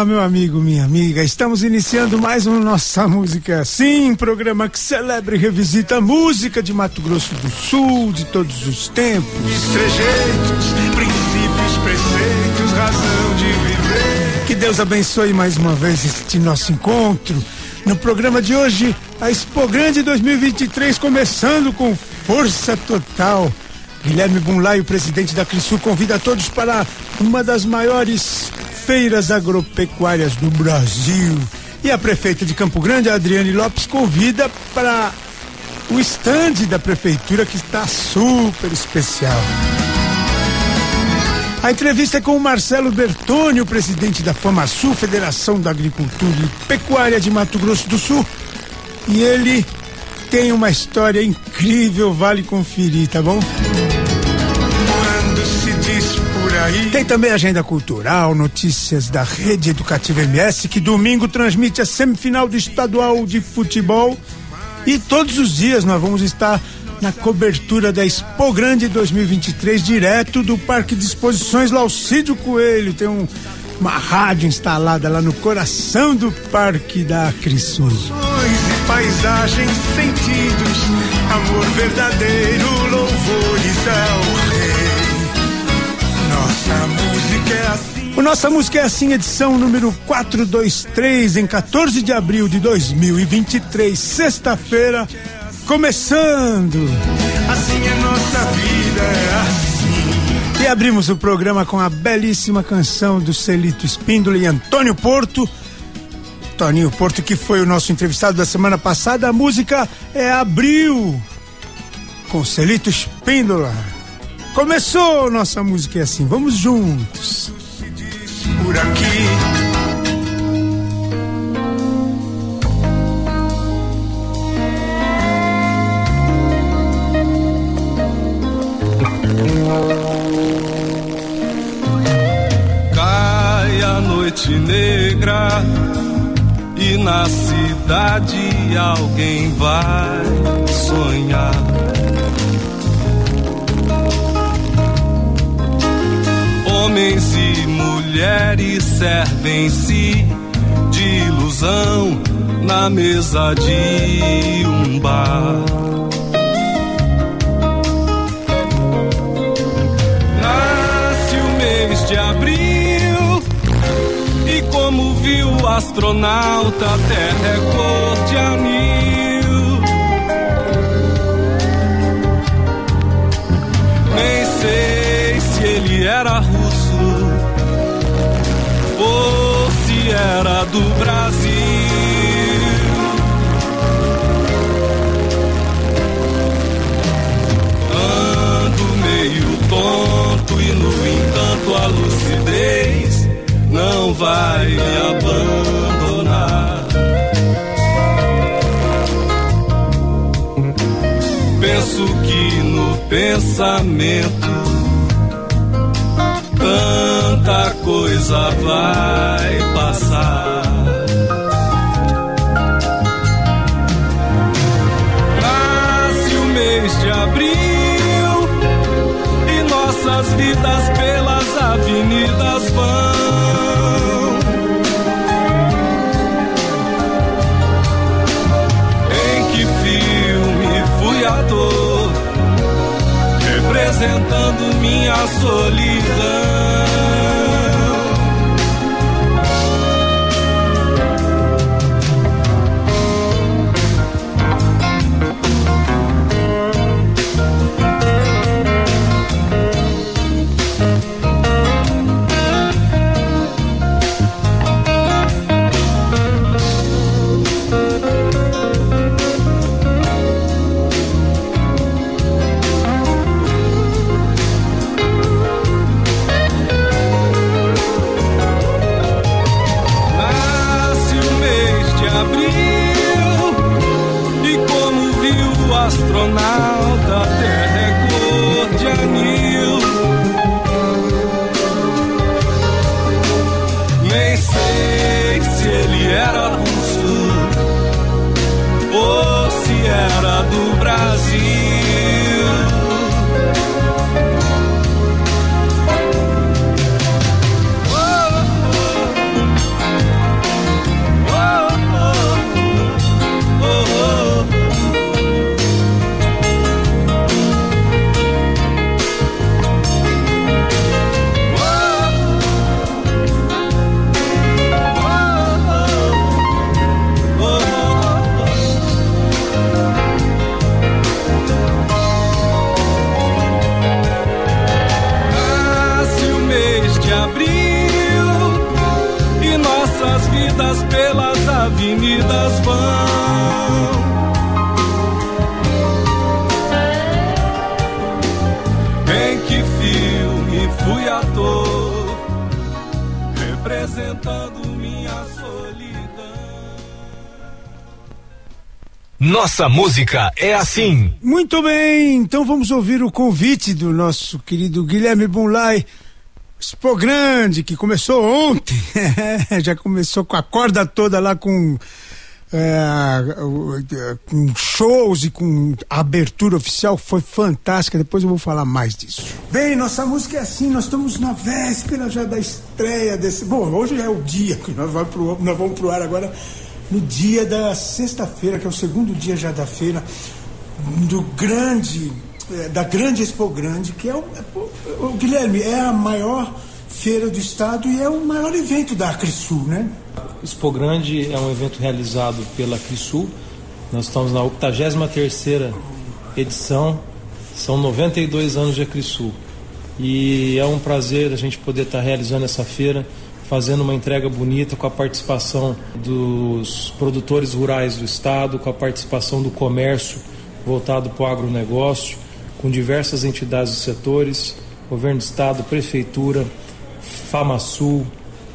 Olá, meu amigo, minha amiga. Estamos iniciando mais um Nossa Música Assim, programa que celebra e revisita a música de Mato Grosso do Sul de todos os tempos. Trejeitos, princípios, preceitos, razão de viver. Que Deus abençoe mais uma vez este nosso encontro. No programa de hoje, a Expo Grande 2023 começando com força total. Guilherme Bunlai, o presidente da Crisul, convida todos para uma das maiores feiras agropecuárias do Brasil. E a prefeita de Campo Grande, Adriane Lopes, convida para o estande da prefeitura que está super especial. A entrevista é com o Marcelo Bertoni, o presidente da FamaSul, Federação da Agricultura e Pecuária de Mato Grosso do Sul. E ele tem uma história incrível, vale conferir, tá bom? Aí. Tem também agenda cultural, notícias da Rede Educativa MS, que domingo transmite a semifinal do estadual de futebol. E todos os dias nós vamos estar na cobertura da Expo Grande 2023, direto do Parque de Exposições Laucídio Coelho. Tem um, uma rádio instalada lá no coração do Parque da Crisul. e paisagens, sentidos, amor verdadeiro, louvores ao. Nossa música é assim. O Nossa Música é assim, edição número 423, em 14 de abril de 2023, sexta-feira, começando. Assim é nossa vida, é assim. E abrimos o programa com a belíssima canção do Celito Espíndola e Antônio Porto. Toninho Porto, que foi o nosso entrevistado da semana passada. A música é Abril, com Celito Espíndola. Começou nossa música é assim, vamos juntos. Por aqui. Noite negra e na cidade alguém vai sonhar. Mulheres servem-se de ilusão na mesa de um bar. Nasce o mês de abril e como viu o astronauta, a terra é cor de anil. Era do Brasil. Ando meio tonto e no entanto a lucidez não vai me abandonar. Penso que no pensamento tanta coisa vai passar. Nasce o mês de abril e nossas vidas pelas avenidas vão. Em que filme fui ator, representando minha solidão. Nossa música é assim. Muito bem, então vamos ouvir o convite do nosso querido Guilherme Bunlai. Expo Grande, que começou ontem, já começou com a corda toda lá com, é, com shows e com abertura oficial, foi fantástica. Depois eu vou falar mais disso. Bem, nossa música é assim, nós estamos na véspera já da estreia desse. Bom, hoje é o dia que nós vamos pro, nós vamos pro ar agora no dia da sexta-feira, que é o segundo dia já da feira, do grande, é, da grande Expo Grande, que é o, o, o, Guilherme, é a maior feira do estado e é o maior evento da Acrisul, né? Expo Grande é um evento realizado pela Acrisul. Nós estamos na 83 edição, são 92 anos de Acrisul. E é um prazer a gente poder estar realizando essa feira fazendo uma entrega bonita com a participação dos produtores rurais do estado, com a participação do comércio voltado para o agronegócio, com diversas entidades dos setores, governo do estado, prefeitura, FamaSul,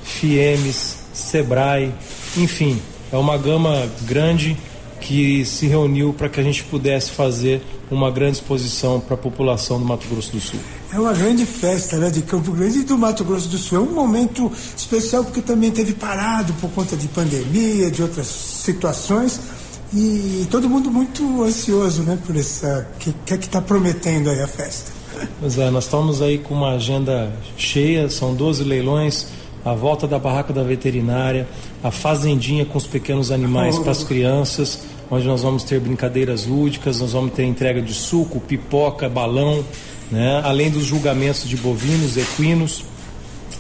FIEMES, SEBRAE, enfim, é uma gama grande que se reuniu para que a gente pudesse fazer uma grande exposição para a população do Mato Grosso do Sul. É uma grande festa né, de Campo Grande e do Mato Grosso do Sul. É um momento especial porque também teve parado por conta de pandemia, de outras situações. E todo mundo muito ansioso né, por essa. O que é que está prometendo aí a festa? Pois é, nós estamos aí com uma agenda cheia, são 12 leilões, a volta da barraca da veterinária, a fazendinha com os pequenos animais para as crianças, onde nós vamos ter brincadeiras lúdicas, nós vamos ter entrega de suco, pipoca, balão, né? além dos julgamentos de bovinos, equinos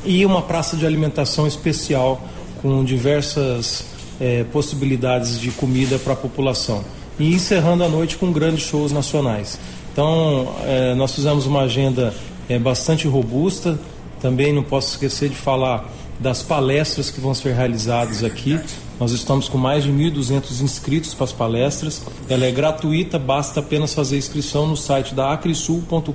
e uma praça de alimentação especial com diversas é, possibilidades de comida para a população. E encerrando a noite com grandes shows nacionais. Então, é, nós fizemos uma agenda é, bastante robusta. Também não posso esquecer de falar das palestras que vão ser realizadas aqui. Nós estamos com mais de 1.200 inscritos para as palestras. Ela é gratuita, basta apenas fazer inscrição no site da acrisul.com.br.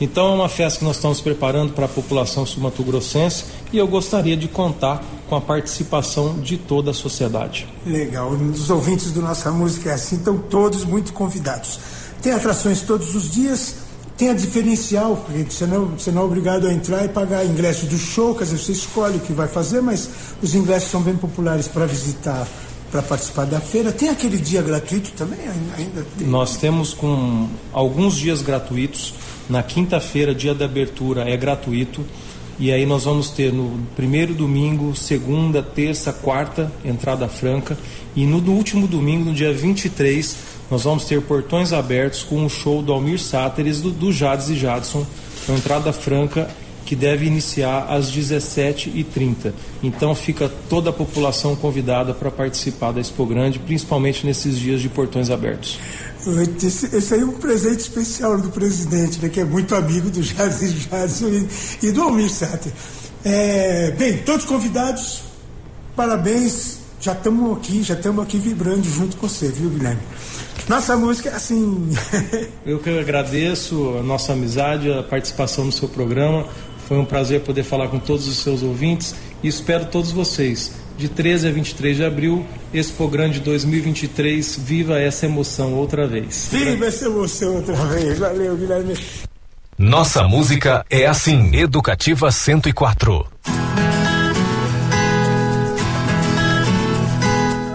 Então é uma festa que nós estamos preparando para a população sul-mato-grossense e eu gostaria de contar com a participação de toda a sociedade. Legal, os ouvintes do Nossa Música é assim, estão todos muito convidados. Tem atrações todos os dias, tem a diferencial, porque você não, você não é obrigado a entrar e pagar ingresso do show, quer dizer, você escolhe o que vai fazer, mas os ingressos são bem populares para visitar, para participar da feira. Tem aquele dia gratuito também? Ainda tem. Nós temos com alguns dias gratuitos. Na quinta-feira, dia da abertura, é gratuito. E aí nós vamos ter no primeiro domingo, segunda, terça, quarta, entrada franca. E no último domingo, no dia 23, nós vamos ter portões abertos com o show do Almir Sáteres, do, do Jades e Jadson, com entrada franca que deve iniciar às 17h30. Então fica toda a população convidada para participar da Expo Grande, principalmente nesses dias de portões abertos. Esse, esse aí é um presente especial do presidente, né, que é muito amigo do Jades e Jadson e, e do Almir Sáter. É, bem, todos convidados, parabéns, já estamos aqui, já estamos aqui vibrando junto com você, viu, Guilherme? Nossa música é assim. Eu que agradeço a nossa amizade, a participação no seu programa. Foi um prazer poder falar com todos os seus ouvintes e espero todos vocês. De 13 a 23 de abril, Expo Grande 2023. Viva essa emoção outra vez. Viva essa emoção outra vez. Valeu, Guilherme. Nossa música é assim. Educativa 104.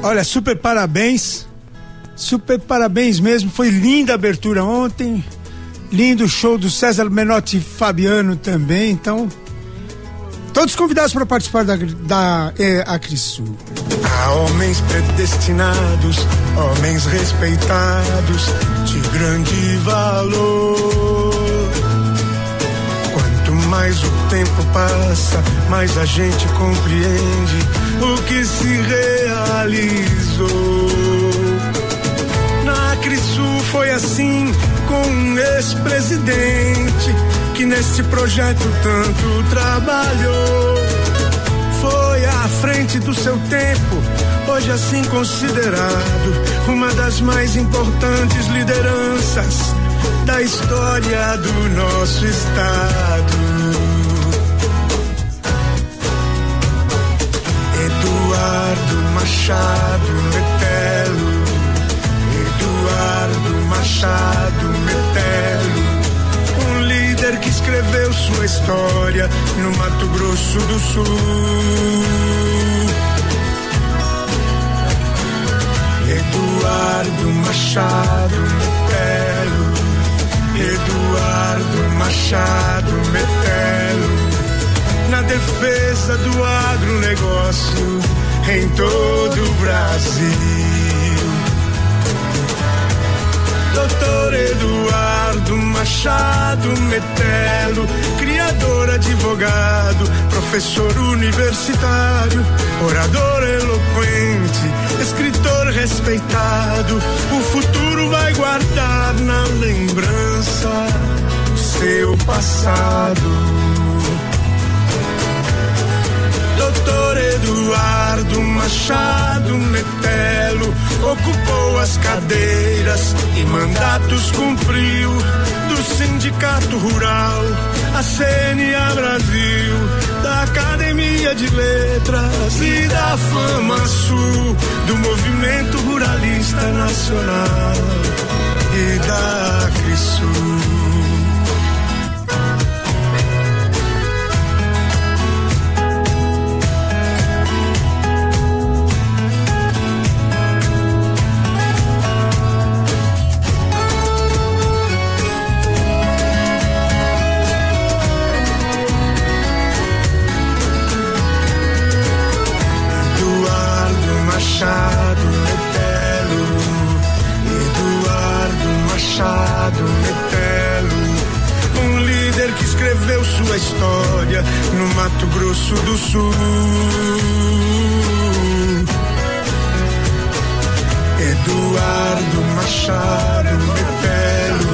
Olha, super parabéns Super parabéns mesmo, foi linda a abertura ontem. Lindo show do César Menotti e Fabiano também. Então, todos convidados para participar da, da é, Acrisul. Há homens predestinados, homens respeitados, de grande valor. Quanto mais o tempo passa, mais a gente compreende o que se realizou. Cristo foi assim com um ex-presidente que neste projeto tanto trabalhou. Foi à frente do seu tempo, hoje assim considerado uma das mais importantes lideranças da história do nosso estado. Eduardo Machado Machado Metelo, um líder que escreveu sua história no Mato Grosso do Sul. Eduardo Machado Metelo, Eduardo Machado Metelo, na defesa do agronegócio em todo o Brasil. Doutor Eduardo Machado Metelo, criador, advogado, professor universitário, orador eloquente, escritor respeitado. O futuro vai guardar na lembrança o seu passado. Doutor Eduardo Machado Metelo ocupou as cadeiras e mandatos cumpriu do Sindicato Rural, a CNA Brasil, da Academia de Letras e da Fama Sul, do Movimento Ruralista Nacional e da Acrisul. Do Sul. Eduardo Machado Metelo,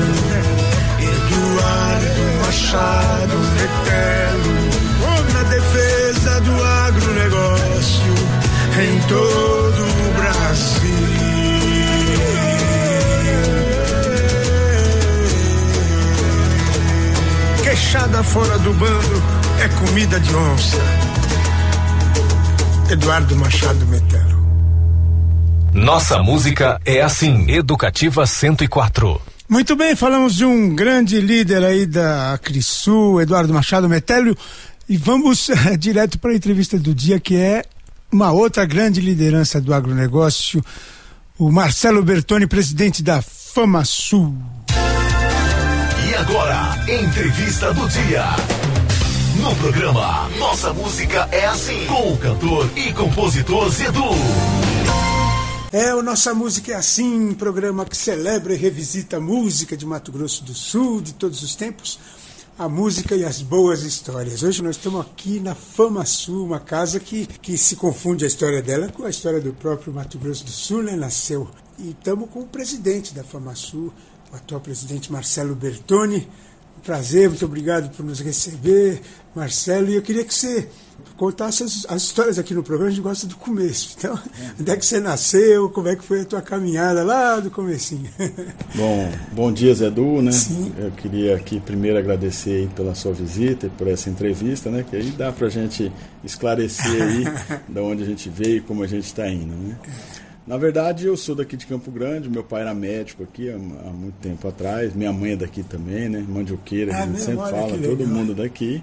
Eduardo Machado Metelo, na defesa do agronegócio em todo o Brasil. Queixada fora do bando é comida de onça. Eduardo Machado Metelo. Nossa música é assim, Educativa 104. Muito bem, falamos de um grande líder aí da Acrisul, Eduardo Machado Metelo, e vamos eh, direto para a entrevista do dia que é uma outra grande liderança do agronegócio, o Marcelo Bertoni, presidente da FamaSul. E agora, entrevista do dia. No programa Nossa Música é Assim, com o cantor e compositor Zedu. É, o Nossa Música é Assim, programa que celebra e revisita a música de Mato Grosso do Sul, de todos os tempos a música e as boas histórias. Hoje nós estamos aqui na Fama Sul, uma casa que, que se confunde a história dela com a história do próprio Mato Grosso do Sul, né? Nasceu. E estamos com o presidente da Fama Sul, o atual presidente Marcelo Bertoni. Um prazer, muito obrigado por nos receber, Marcelo. E eu queria que você contasse as, as, histórias aqui no programa, a gente gosta do começo. Então, é. onde é que você nasceu, como é que foi a tua caminhada lá do comecinho? Bom, bom dia, Zé Du, né? Sim. Eu queria aqui primeiro agradecer pela sua visita e por essa entrevista, né? Que aí dá pra gente esclarecer aí de onde a gente veio e como a gente está indo, né? Na verdade, eu sou daqui de Campo Grande, meu pai era médico aqui há, há muito tempo atrás, minha mãe é daqui também, né? Mandioqueira, ah, a gente sempre fala, todo mundo daqui.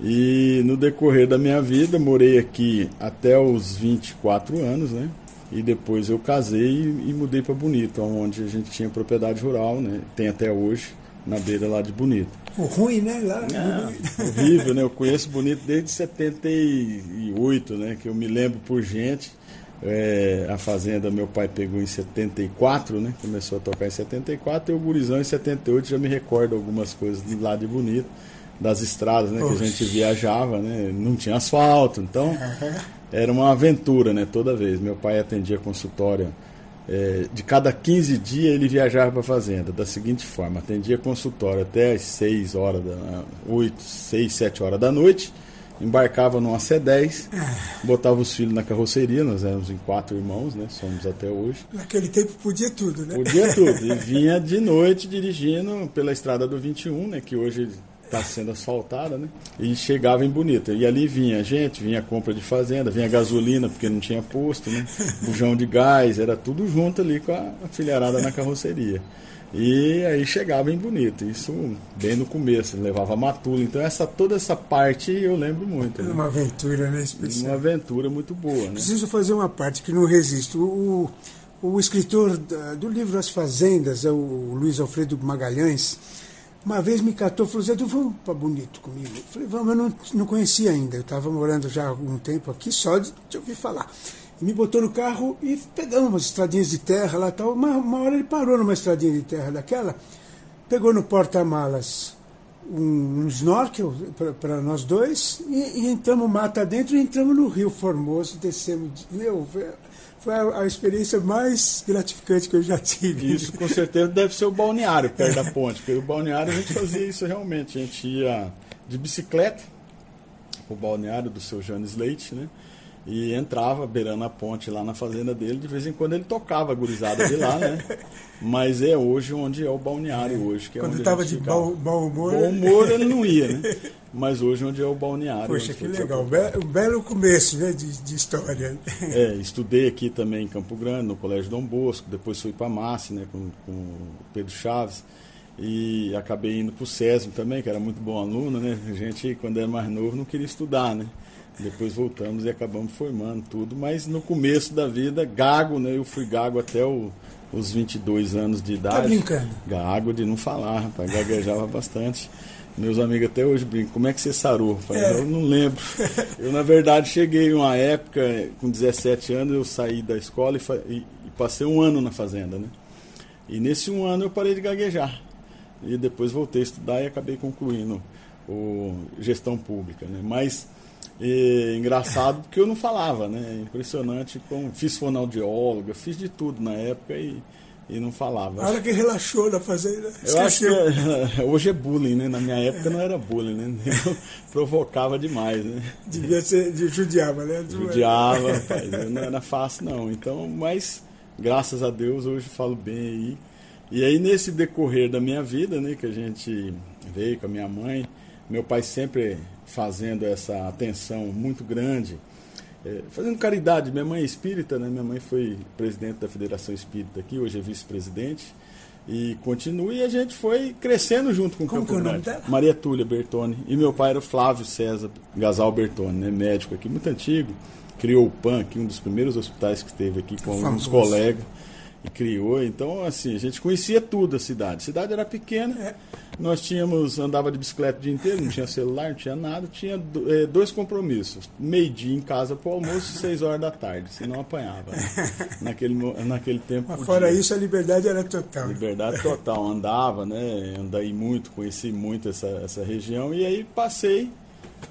E no decorrer da minha vida, morei aqui até os 24 anos, né? E depois eu casei e, mudei para Bonito, onde a gente tinha propriedade rural, né? Tem até hoje, na beira lá de Bonito. O ruim, né? Lá é, horrível, né? Eu conheço Bonito desde 78, né? Que eu me lembro por gente. É, a fazenda meu pai pegou em 74, né? Começou a tocar em 74 e o Gurizão em 78 já me recordo algumas coisas lá de Bonito das estradas, né, que a gente viajava, né, não tinha asfalto, então era uma aventura, né, toda vez. Meu pai atendia consultório é, de cada 15 dias ele viajava para a fazenda da seguinte forma: atendia consultório até as 6 horas, da, 8, 6, 7 horas da noite, embarcava numa C10, botava os filhos na carroceria, nós éramos em quatro irmãos, né? Somos até hoje. Naquele tempo podia tudo, né? Podia tudo. E vinha de noite dirigindo pela estrada do 21, né? Que hoje está sendo asfaltada, né? E chegava em Bonita. E ali vinha gente, vinha compra de fazenda, vinha gasolina, porque não tinha posto, né? Bujão de gás, era tudo junto ali com a filharada na carroceria. E aí chegava em Bonito, isso bem no começo, levava matula. Então essa toda essa parte eu lembro muito. Né? Uma aventura, né? Especial. Uma aventura muito boa, né? Preciso fazer uma parte que não resisto. O, o escritor do livro As Fazendas, é o Luiz Alfredo Magalhães, uma vez me catou e falou, Zé, vamos para Bonito comigo? Eu falei, vamos, eu não, não conhecia ainda. Eu estava morando já há algum tempo aqui, só de, de ouvir falar. E me botou no carro e pegamos umas estradinhas de terra lá tal. Uma, uma hora ele parou numa estradinha de terra daquela, pegou no porta-malas um, um snorkel para nós dois e, e entramos mata dentro e entramos no Rio Formoso, descemos. Meu, foi a, a, experiência mais gratificante que eu já tive. Isso com certeza deve ser o balneário perto da ponte, porque o balneário a gente fazia isso realmente. A gente ia de bicicleta o balneário do seu Janes Leite, né? E entrava beirando a ponte lá na fazenda dele, de vez em quando ele tocava a gurizada de lá, né? Mas é hoje onde é o balneário hoje. Que é quando onde estava de bom, bom humor. Bom humor ele não ia, né? Mas hoje onde é o balneário. Poxa, que legal. Um belo começo né, de, de história. É, estudei aqui também em Campo Grande, no Colégio Dom Bosco, depois fui para a Massi, né, com, com o Pedro Chaves. E acabei indo para o SESM também, que era muito bom aluno, né? A gente, quando era mais novo, não queria estudar, né? Depois voltamos e acabamos formando tudo, mas no começo da vida, gago, né? Eu fui gago até o, os 22 anos de idade. Tá brincando? Gago de não falar, rapaz, gaguejava bastante. Meus amigos até hoje brincam, como é que você sarou? Rapaz? É. Eu não lembro. Eu, na verdade, cheguei uma época, com 17 anos, eu saí da escola e, e, e passei um ano na fazenda, né? E nesse um ano eu parei de gaguejar. E depois voltei a estudar e acabei concluindo o gestão pública, né? Mas e, engraçado porque eu não falava, né? Impressionante como fiz fonoaudióloga, fiz de tudo na época e, e não falava. A hora que relaxou na fazenda. Eu acho que é, hoje é bullying, né? Na minha época não era bullying, né? Eu provocava demais, né? Devia ser, judiava, né? Judiava, rapaz, não era fácil não. Então, mas graças a Deus hoje falo bem aí. E aí nesse decorrer da minha vida, né, que a gente veio com a minha mãe, meu pai sempre fazendo essa atenção muito grande, é, fazendo caridade. Minha mãe é espírita, né? minha mãe foi presidente da Federação Espírita aqui, hoje é vice-presidente. E continua e a gente foi crescendo junto com o Como Campo que é o nome dela? Maria Túlia Bertone. E meu pai era o Flávio César Gasal Bertone, né? médico aqui, muito antigo. Criou o PAN aqui, um dos primeiros hospitais que teve aqui com alguns colegas e criou. Então, assim, a gente conhecia tudo a cidade. A cidade era pequena, é. nós tínhamos, andava de bicicleta o dia inteiro, não tinha celular, não tinha nada, tinha é, dois compromissos. Meio-dia em casa para o almoço e seis horas da tarde, senão apanhava. Né? Naquele, naquele tempo. Mas fora isso, a liberdade era total. Liberdade total, andava, né? Andei muito, conheci muito essa, essa região e aí passei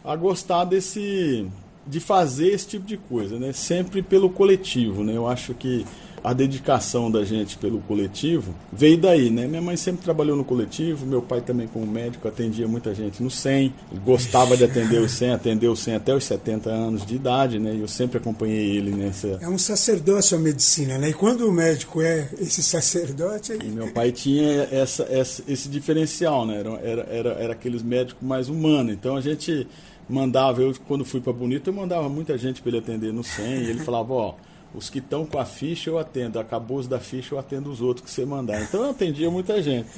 a gostar desse de fazer esse tipo de coisa, né? Sempre pelo coletivo, né? Eu acho que a dedicação da gente pelo coletivo veio daí, né? Minha mãe sempre trabalhou no coletivo, meu pai também como médico atendia muita gente no 100, gostava de atender os 100, atendeu os 100 até os 70 anos de idade, né? E eu sempre acompanhei ele nessa... É um sacerdócio a medicina, né? E quando o médico é esse sacerdote... E meu pai tinha essa, essa, esse diferencial, né? Era, era, era, era aqueles médicos mais humanos, então a gente mandava, eu quando fui para Bonito, eu mandava muita gente para ele atender no 100, e ele falava, ó os que estão com a ficha eu atendo, acabou os da ficha eu atendo os outros que você mandar. Então eu atendia muita gente.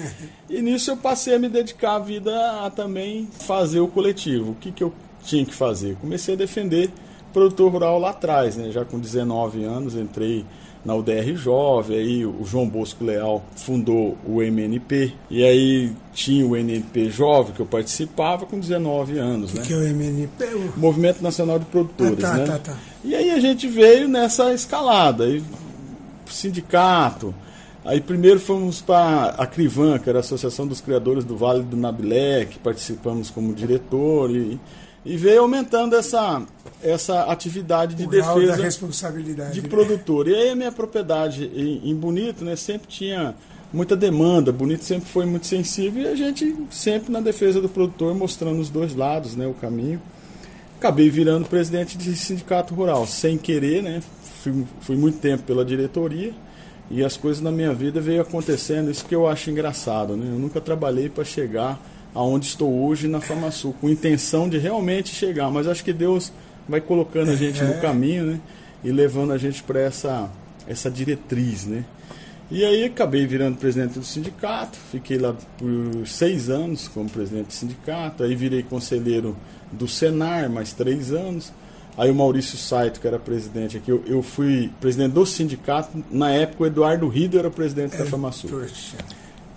E nisso eu passei a me dedicar a vida a também fazer o coletivo. O que, que eu tinha que fazer? Comecei a defender produtor rural lá atrás, né? Já com 19 anos entrei na UDR Jovem, aí o João Bosco Leal fundou o MNP, e aí tinha o MNP Jovem, que eu participava com 19 anos. O né? que é o MNP? O... Movimento Nacional de Produtores. Ah, tá, né? tá, tá. E aí a gente veio nessa escalada, aí, sindicato. Aí primeiro fomos para a Crivan, que era a Associação dos Criadores do Vale do Nabilé, que participamos como diretor, e, e veio aumentando essa, essa atividade de defesa da responsabilidade. de né? produtor. E aí a minha propriedade em, em Bonito, né, sempre tinha muita demanda. Bonito sempre foi muito sensível e a gente sempre na defesa do produtor mostrando os dois lados, né, o caminho. Acabei virando presidente de sindicato rural, sem querer, né? Fui, fui muito tempo pela diretoria e as coisas na minha vida veio acontecendo, isso que eu acho engraçado, né? Eu nunca trabalhei para chegar aonde estou hoje na Famasul, com intenção de realmente chegar, mas acho que Deus vai colocando a gente no caminho, né? E levando a gente para essa essa diretriz, né? E aí acabei virando presidente do sindicato, fiquei lá por seis anos como presidente do sindicato, aí virei conselheiro do Senar, mais três anos. Aí o Maurício Saito, que era presidente aqui, eu, eu fui presidente do sindicato, na época o Eduardo Rido era presidente da FamaSul. Poxa.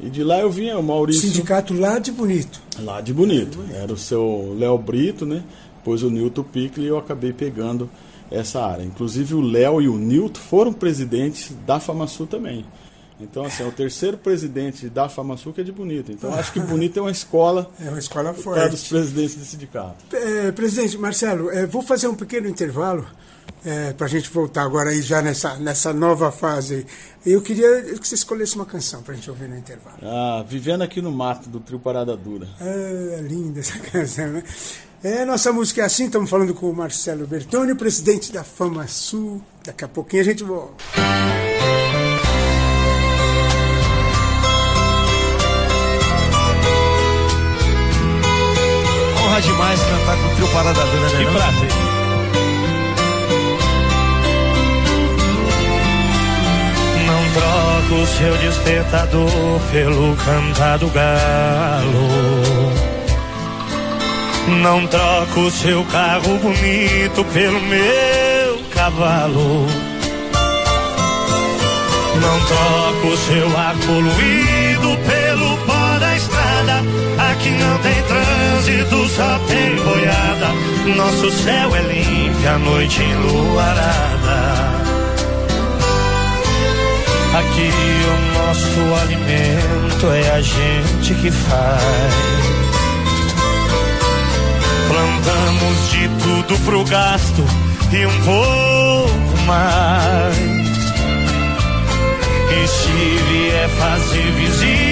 E de lá eu vinha, o Maurício... Sindicato lá de Bonito. Lá de Bonito. Era o seu Léo Brito, né? Depois o Nilton Pickle e eu acabei pegando essa área. Inclusive o Léo e o Nilton foram presidentes da FamaSul também. Então, assim, é o terceiro presidente da FamaSul que é de Bonito. Então, acho que Bonito é uma escola É uma escola forte. presidentes do sindicato. É, presidente Marcelo, é, vou fazer um pequeno intervalo para a gente voltar agora aí já nessa, nessa nova fase. Eu queria que você escolhesse uma canção para a gente ouvir no intervalo. Ah, Vivendo aqui no Mato, do trio Parada Dura. Ah, linda essa canção, né? É, nossa música é assim, estamos falando com o Marcelo Bertoni, presidente da Fama Sul. Daqui a pouquinho a gente volta. Honra demais cantar com o trio Parada Dura, né? Que não? prazer. Não troco o seu despertador pelo cantar do galo. Não troco o seu carro bonito pelo meu cavalo. Não troco o seu ar poluído pelo da estrada. Aqui não tem trânsito, só tem boiada. Nosso céu é limpo, a noite enluarada. Aqui o nosso alimento é a gente que faz. Plantamos de tudo pro gasto e um pouco mais. E se vier fazer visita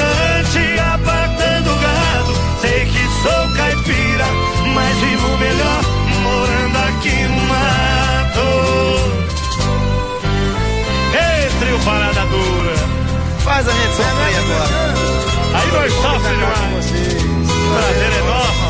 o berrante apartando o gado. Sei que sou caipira, mas vivo melhor morando aqui no mato. Ei, trio parada dura. Faz a gente sofrer agora. Aí nós sofremos demais. Prazer é nosso.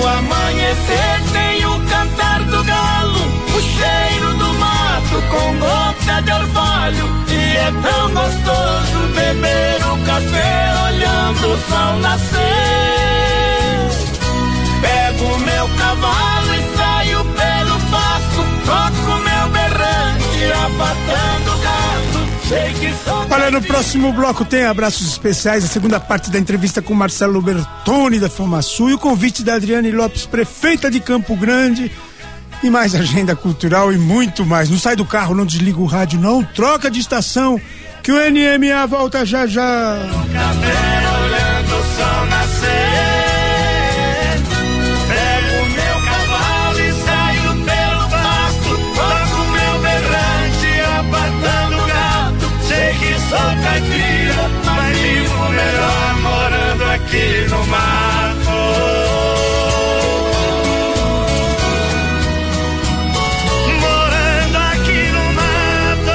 Meu amanhecer tem o cantar do galo, o cheiro do mato com gota de orvalho. E é tão gostoso beber o café olhando o sol nascer. Pego o meu cavalo e saio pelo pasto, toco meu berrante. Sei que sou Olha, no próximo bloco tem abraços especiais, a segunda parte da entrevista com Marcelo Bertoni da Famasul e o convite da Adriane Lopes, prefeita de Campo Grande. E mais agenda cultural e muito mais. Não sai do carro, não desliga o rádio, não. Troca de estação, que o NMA volta já já. Aqui no mato. Morando aqui no mato.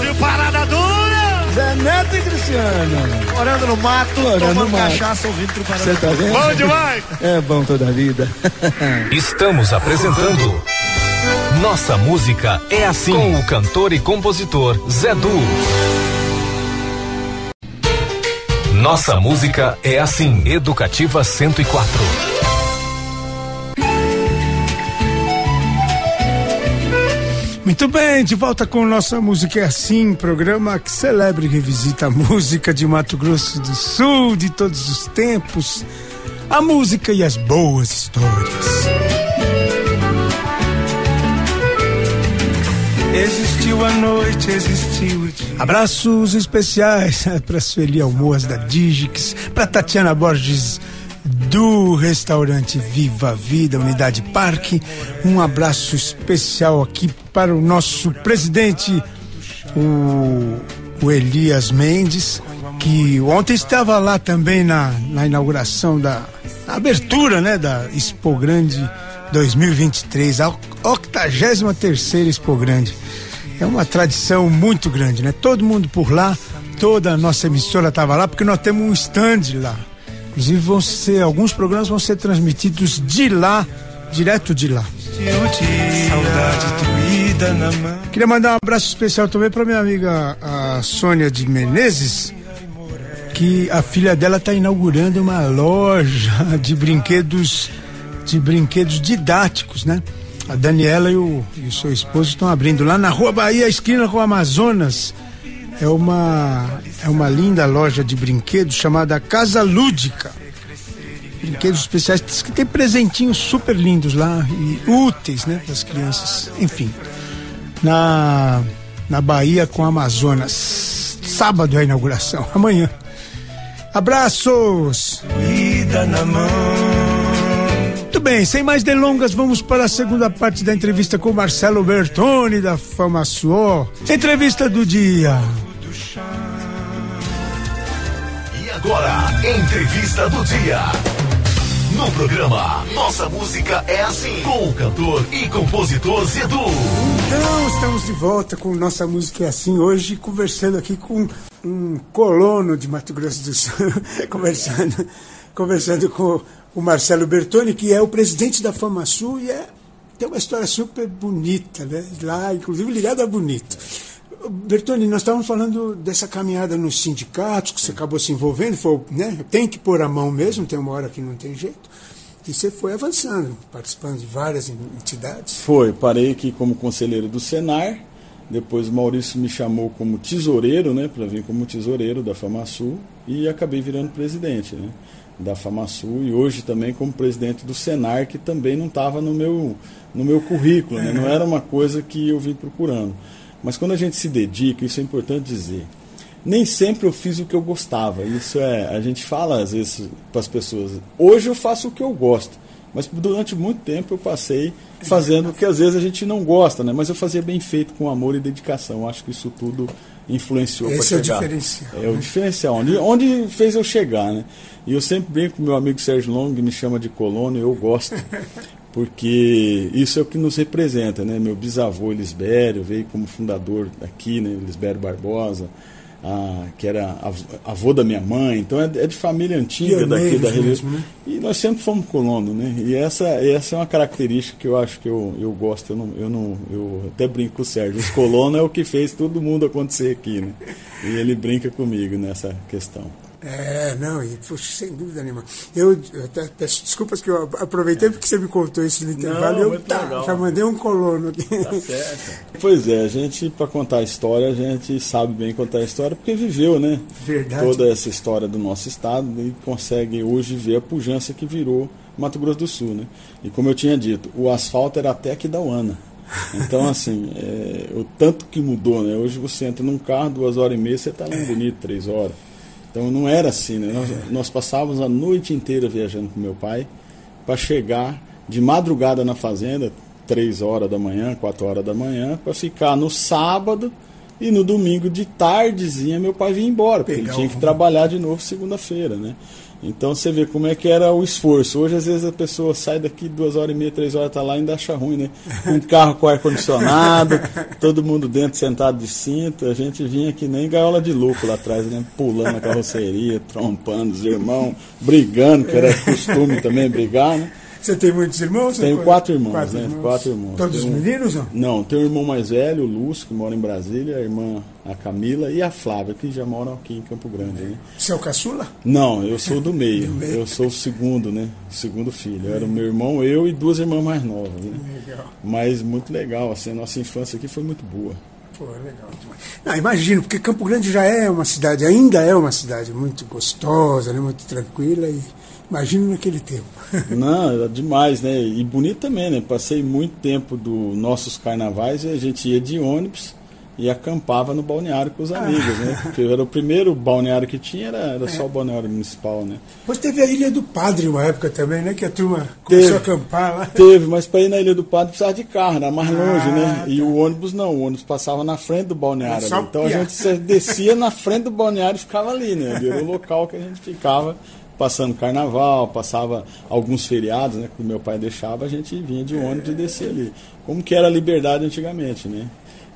Viu parada dura? Zé Neto e Cristiano. Morando no mato, Morando tomando no mato. cachaça, ouvindo Truparada Você tá vendo? Bom demais! É bom toda a vida. Estamos apresentando Nossa Música é Assim com o cantor e compositor Zé Du. Nossa Música é Assim, Educativa 104. Muito bem, de volta com nossa música é assim, programa que celebra e revisita a música de Mato Grosso do Sul de todos os tempos, a música e as boas histórias. Existiu a noite, existiu o dia. Abraços especiais para Sueli Almoas da Digix, para Tatiana Borges do restaurante Viva Vida, Unidade Parque. Um abraço especial aqui para o nosso presidente, o, o Elias Mendes, que ontem estava lá também na, na inauguração da na abertura, né, da Expo Grande 2023, a 83 Expo Grande. É uma tradição muito grande, né? Todo mundo por lá, toda a nossa emissora estava lá, porque nós temos um stand lá. Inclusive vão ser, alguns programas vão ser transmitidos de lá, direto de lá. Queria mandar um abraço especial também para minha amiga a Sônia de Menezes, que a filha dela está inaugurando uma loja de brinquedos de brinquedos didáticos, né? A Daniela e o, e o seu esposo estão abrindo lá na Rua Bahia, esquina com o Amazonas. É uma é uma linda loja de brinquedos chamada Casa Lúdica. Brinquedos especiais diz que tem presentinhos super lindos lá e úteis, né, para as crianças. Enfim, na na Bahia com o Amazonas. Sábado é a inauguração, amanhã. Abraços! Doída na mão. Muito bem, sem mais delongas, vamos para a segunda parte da entrevista com Marcelo Bertoni, da Fama Suó. Entrevista do dia. E agora, entrevista do dia. No programa Nossa Música é Assim, com o cantor e compositor Zedu. Então, estamos de volta com Nossa Música é Assim, hoje conversando aqui com um colono de Mato Grosso do Sul, conversando, conversando com o Marcelo Bertoni, que é o presidente da Fama Sul e é, tem uma história super bonita, né? Lá, inclusive ligada a bonito. Bertoni, nós estávamos falando dessa caminhada nos sindicatos, que você acabou se envolvendo, foi, né? tem que pôr a mão mesmo, tem uma hora que não tem jeito. E você foi avançando, participando de várias entidades. Foi, parei aqui como conselheiro do Senar, depois o Maurício me chamou como tesoureiro, né, para vir como tesoureiro da FamaSul e acabei virando presidente, né, da FamaSul e hoje também como presidente do Senar, que também não estava no meu no meu currículo, né, não era uma coisa que eu vim procurando. Mas quando a gente se dedica, isso é importante dizer. Nem sempre eu fiz o que eu gostava. Isso é, a gente fala às vezes para as pessoas. Hoje eu faço o que eu gosto, mas durante muito tempo eu passei fazendo o que às vezes a gente não gosta, né? Mas eu fazia bem feito com amor e dedicação. Acho que isso tudo influenciou para Esse é o chegar. diferencial, É o né? diferencial. Onde, onde fez eu chegar, né? E eu sempre brinco com meu amigo Sérgio Long, que me chama de colono, eu gosto. Porque isso é o que nos representa, né? Meu bisavô Elisbério veio como fundador aqui, né? Elisbério Barbosa, ah, que era av- avô da minha mãe, então é, é de família antiga daqui da região. mesmo, né? E nós sempre fomos colono, né? E essa, essa é uma característica que eu acho que eu, eu gosto. Eu, não, eu, não, eu até brinco com o Sérgio. Os colonos é o que fez todo mundo acontecer aqui, né? E ele brinca comigo nessa questão. É, não, e puxa, sem dúvida nenhuma. Eu, eu até peço desculpas que eu aproveitei porque você me contou isso no intervalo e eu tá, já mandei um colono aqui. Pois é, a gente, para contar a história, a gente sabe bem contar a história porque viveu, né? Verdade. Toda essa história do nosso estado e consegue hoje ver a pujança que virou Mato Grosso do Sul, né? E como eu tinha dito, o asfalto era até aqui da Uana. Então, assim, é, o tanto que mudou, né? Hoje você entra num carro, duas horas e meia, você está lá em bonito, três horas. Então não era assim, né? Nós, nós passávamos a noite inteira viajando com meu pai para chegar de madrugada na fazenda, três horas da manhã, quatro horas da manhã, para ficar no sábado E no domingo de tardezinha meu pai vinha embora, porque ele tinha que trabalhar de novo segunda-feira, né? Então você vê como é que era o esforço. Hoje, às vezes, a pessoa sai daqui duas horas e meia, três horas, tá lá e ainda acha ruim, né? Um carro com ar-condicionado, todo mundo dentro sentado de cinto. A gente vinha que nem gaiola de louco lá atrás, né? Pulando a carroceria, trompando os irmãos, brigando, que era costume também brigar, né? Você tem muitos irmãos? Tenho quatro irmãos, né? Quatro irmãos. Todos Tenho um- meninos, não? Não, tem o irmão mais velho, o Lúcio, que mora em Brasília, a irmã, a Camila, e a Flávia, que já moram aqui em Campo Grande, né? Você é o caçula? Não, eu sou do meio. Do meio. Eu sou o segundo, né? O segundo filho. Era o meu irmão, eu e duas irmãs mais novas, né? Legal. Mas muito legal, assim, a nossa infância aqui foi muito boa. Pô, legal demais. Não, imagino, porque Campo Grande já é uma cidade, ainda é uma cidade muito gostosa, né, muito tranquila, e imagino naquele tempo. Não, era demais, né? E bonito também, né? Passei muito tempo dos nossos carnavais e a gente ia de ônibus e acampava no balneário com os amigos, né? Porque era o primeiro balneário que tinha, era, era só o balneário municipal, né? Depois teve a Ilha do Padre uma época também, né? Que a turma começou Teve. a acampar lá. Teve, mas para ir na Ilha do Padre precisava de carro, era mais longe, né? Ah, E tá. o ônibus não, o ônibus passava na frente do balneário. Então a gente descia na frente do balneário e ficava ali, né? Era o local que a gente ficava passando carnaval, passava alguns feriados, né? Que o meu pai deixava, a gente vinha de ônibus e descia ali. Como que era a liberdade antigamente, né?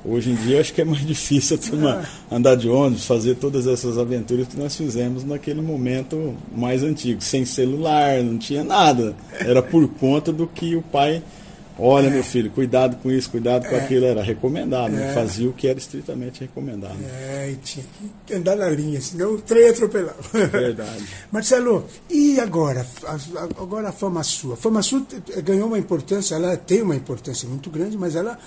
Hoje em dia acho que é mais difícil turma andar de ônibus, fazer todas essas aventuras que nós fizemos naquele momento mais antigo, sem celular, não tinha nada. Era por conta do que o pai, olha meu filho, cuidado com isso, cuidado com aquilo, era recomendado, né? É. fazia o que era estritamente recomendado. É, e tinha que andar na linha, senão o trem atropelava. Verdade. Marcelo, e agora? Agora a Fama Sul. A Fama te- ganhou uma importância, ela tem uma importância muito grande, mas ela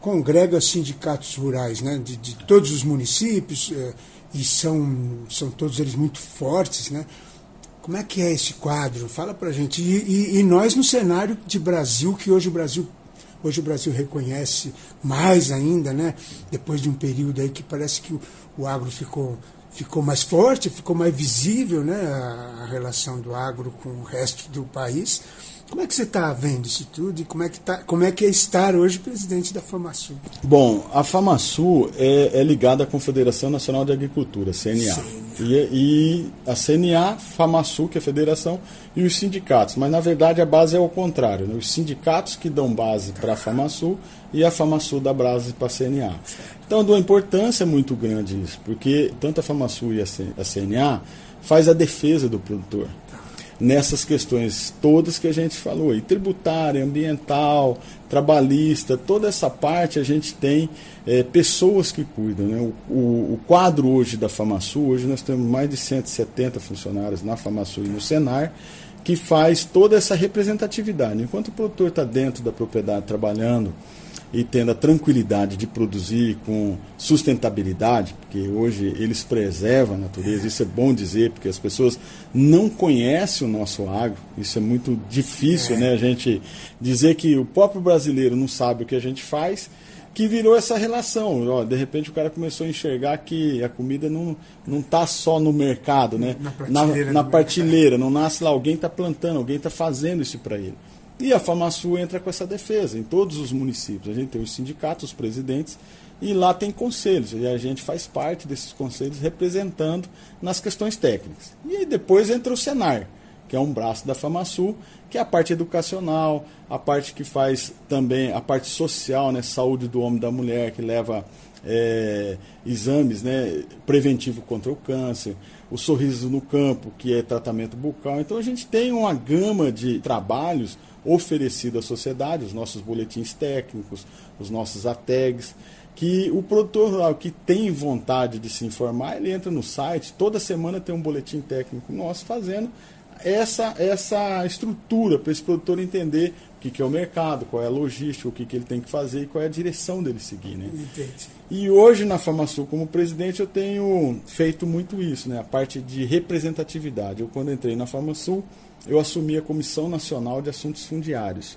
congrega sindicatos rurais né, de, de todos os municípios eh, e são, são todos eles muito fortes. Né? Como é que é esse quadro? Fala pra gente. E, e- e nós no cenário de Brasil, que hoje o Brasil hoje o Brasil reconhece mais ainda, né? Depois de um período aí que parece que o, o agro ficou ficou mais forte, ficou mais visível, né? A, a relação do agro com o resto do país. Como é que você está vendo isso tudo e como é que tá, como é que é estar hoje presidente da FamaSul? Bom, a FamaSul é, é ligada à Confederação Nacional de Agricultura, CNA. E, e a CNA, FamaSul, que é a federação, e os sindicatos. Mas, na verdade, a base é o contrário. Né? Os sindicatos que dão base para a FamaSul e a FamaSul dá base para a CNA. Então, de uma importância muito grande isso, porque tanto a FamaSul e a CNA faz a defesa do produtor nessas questões todas que a gente falou aí, tributária, ambiental, trabalhista, toda essa parte a gente tem eh, pessoas que cuidam. Né? O, o- o quadro hoje da FamaSul, hoje nós temos mais de 170 funcionários na FamaSul e no Senar, que faz toda essa representatividade. Enquanto o produtor está dentro da propriedade trabalhando, e tendo a tranquilidade de produzir com sustentabilidade, porque hoje eles preservam a natureza, isso é bom dizer, porque as pessoas não conhecem o nosso agro, isso é muito difícil, né? A gente dizer que o próprio brasileiro não sabe o que a gente faz, que virou essa relação. Ó, de repente o cara começou a enxergar que a comida não não está só no mercado, né? Na Na, prateleira na prateleira, não nasce lá, alguém está plantando, alguém está fazendo isso para ele. E a FamaSul entra com essa defesa em todos os municípios. A gente tem os sindicatos, os presidentes, e lá tem conselhos. E a gente faz parte desses conselhos representando nas questões técnicas. E depois entra o Senar, que é um braço da FamaSul, que é a parte educacional, a parte que faz também a parte social, né, saúde do homem e da mulher, que leva é, exames né, preventivo contra o câncer, o sorriso no campo, que é tratamento bucal. Então a gente tem uma gama de trabalhos oferecido à sociedade, os nossos boletins técnicos, os nossos ATEGs, que o produtor rural que tem vontade de se informar, ele entra no site, toda semana tem um boletim técnico nosso fazendo essa, essa estrutura para esse produtor entender o que, que é o mercado, qual é a logística, o que, que ele tem que fazer e qual é a direção dele seguir. Né? Entendi. E hoje na FamaSul, como presidente, eu tenho feito muito isso, né? a parte de representatividade. Eu, quando entrei na FamaSul, eu assumi a Comissão Nacional de Assuntos Fundiários.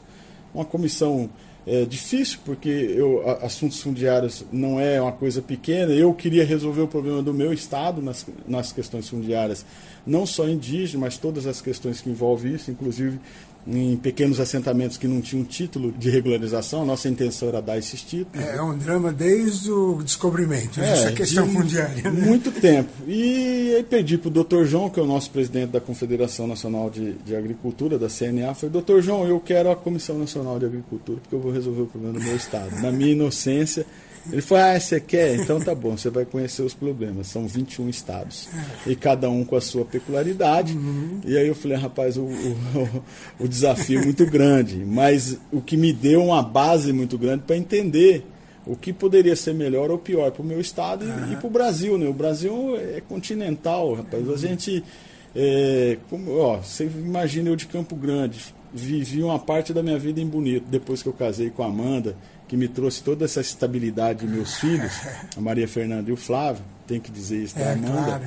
Uma comissão é difícil, porque eu, assuntos fundiários não é uma coisa pequena. Eu queria resolver o problema do meu estado nas, nas questões fundiárias, não só indígenas, mas todas as questões que envolvem isso, inclusive em pequenos assentamentos que não tinham título de regularização. A nossa intenção era dar esses títulos. É, é um drama desde o descobrimento, é, essa questão de fundiária. Né? Muito tempo. E aí pedi para o doutor João, que é o nosso presidente da Confederação Nacional de, de Agricultura, da CNA, falei, doutor João, eu quero a Comissão Nacional de Agricultura, porque eu vou resolver o problema do meu estado. Na minha inocência, ele falou: Ah, você quer? Então tá bom, você vai conhecer os problemas. São 21 estados. E cada um com a sua peculiaridade. Uhum. E aí eu falei: Rapaz, o, o, o desafio é muito grande. Mas o que me deu uma base muito grande para entender o que poderia ser melhor ou pior para o meu estado uhum. e, para o Brasil. Né? O Brasil é continental, rapaz. A gente. É, como, ó, você imagina eu de Campo Grande, vivi uma parte da minha vida em Bonito, depois que eu casei com a Amanda que me trouxe toda essa estabilidade de meus filhos, a Maria Fernanda e o Flávio, tem que dizer isso da é, Amanda. Claro.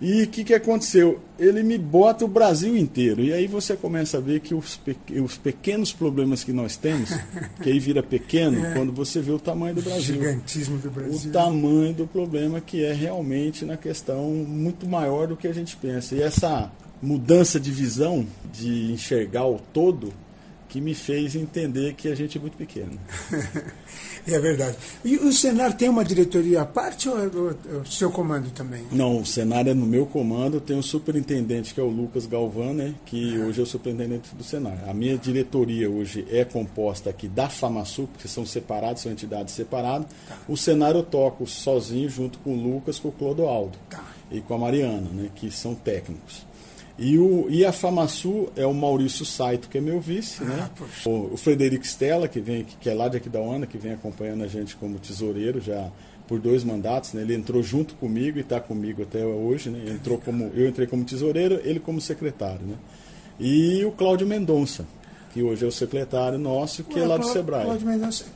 E o que, que aconteceu? Ele me bota o Brasil inteiro. E aí você começa a ver que os, pe os pequenos problemas que nós temos, que aí vira pequeno, é. quando você vê o tamanho do Brasil. O gigantismo do Brasil. O tamanho do problema que é realmente na questão muito maior do que a gente pensa. E essa mudança de visão, de enxergar o todo, que me fez entender que a gente é muito pequeno. é verdade. E o Senar tem uma diretoria à parte ou é o seu comando também? Não, o Senar é no meu comando. Tem o superintendente, que é o Lucas Galvan, né, que hoje é o superintendente do Senar. A minha diretoria hoje é composta aqui da FamaSul, porque são separados, são entidades separadas. Tá. O Senar eu toco sozinho, junto com o Lucas, com o Clodoaldo tá. e com a Mariana, né, que são técnicos. E, o, e a FamaSul é o Maurício Saito, que é meu vice, ah, né? O, o, Frederico Stella, que, vem, que é lá de aqui da ONA, que vem acompanhando a gente como tesoureiro já por dois mandatos, né? Ele entrou junto comigo e está comigo até hoje, né? Entrou como, eu entrei como tesoureiro, ele como secretário, né? E o Cláudio Mendonça, que hoje é o secretário nosso, que é lá do Sebrae.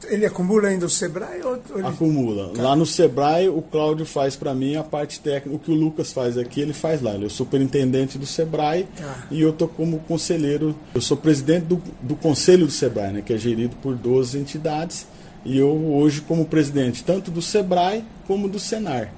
ele acumula ainda o Sebrae? Ou ele... Acumula. Tá. Lá no Sebrae, o Cláudio faz para mim a parte técnica. O que o Lucas faz aqui, ele faz lá. Ele é o superintendente do Sebrae tá. e eu tô como conselheiro. Eu sou presidente do, do conselho do Sebrae, né, que é gerido por 12 entidades. E eu hoje como presidente tanto do Sebrae como do Senar.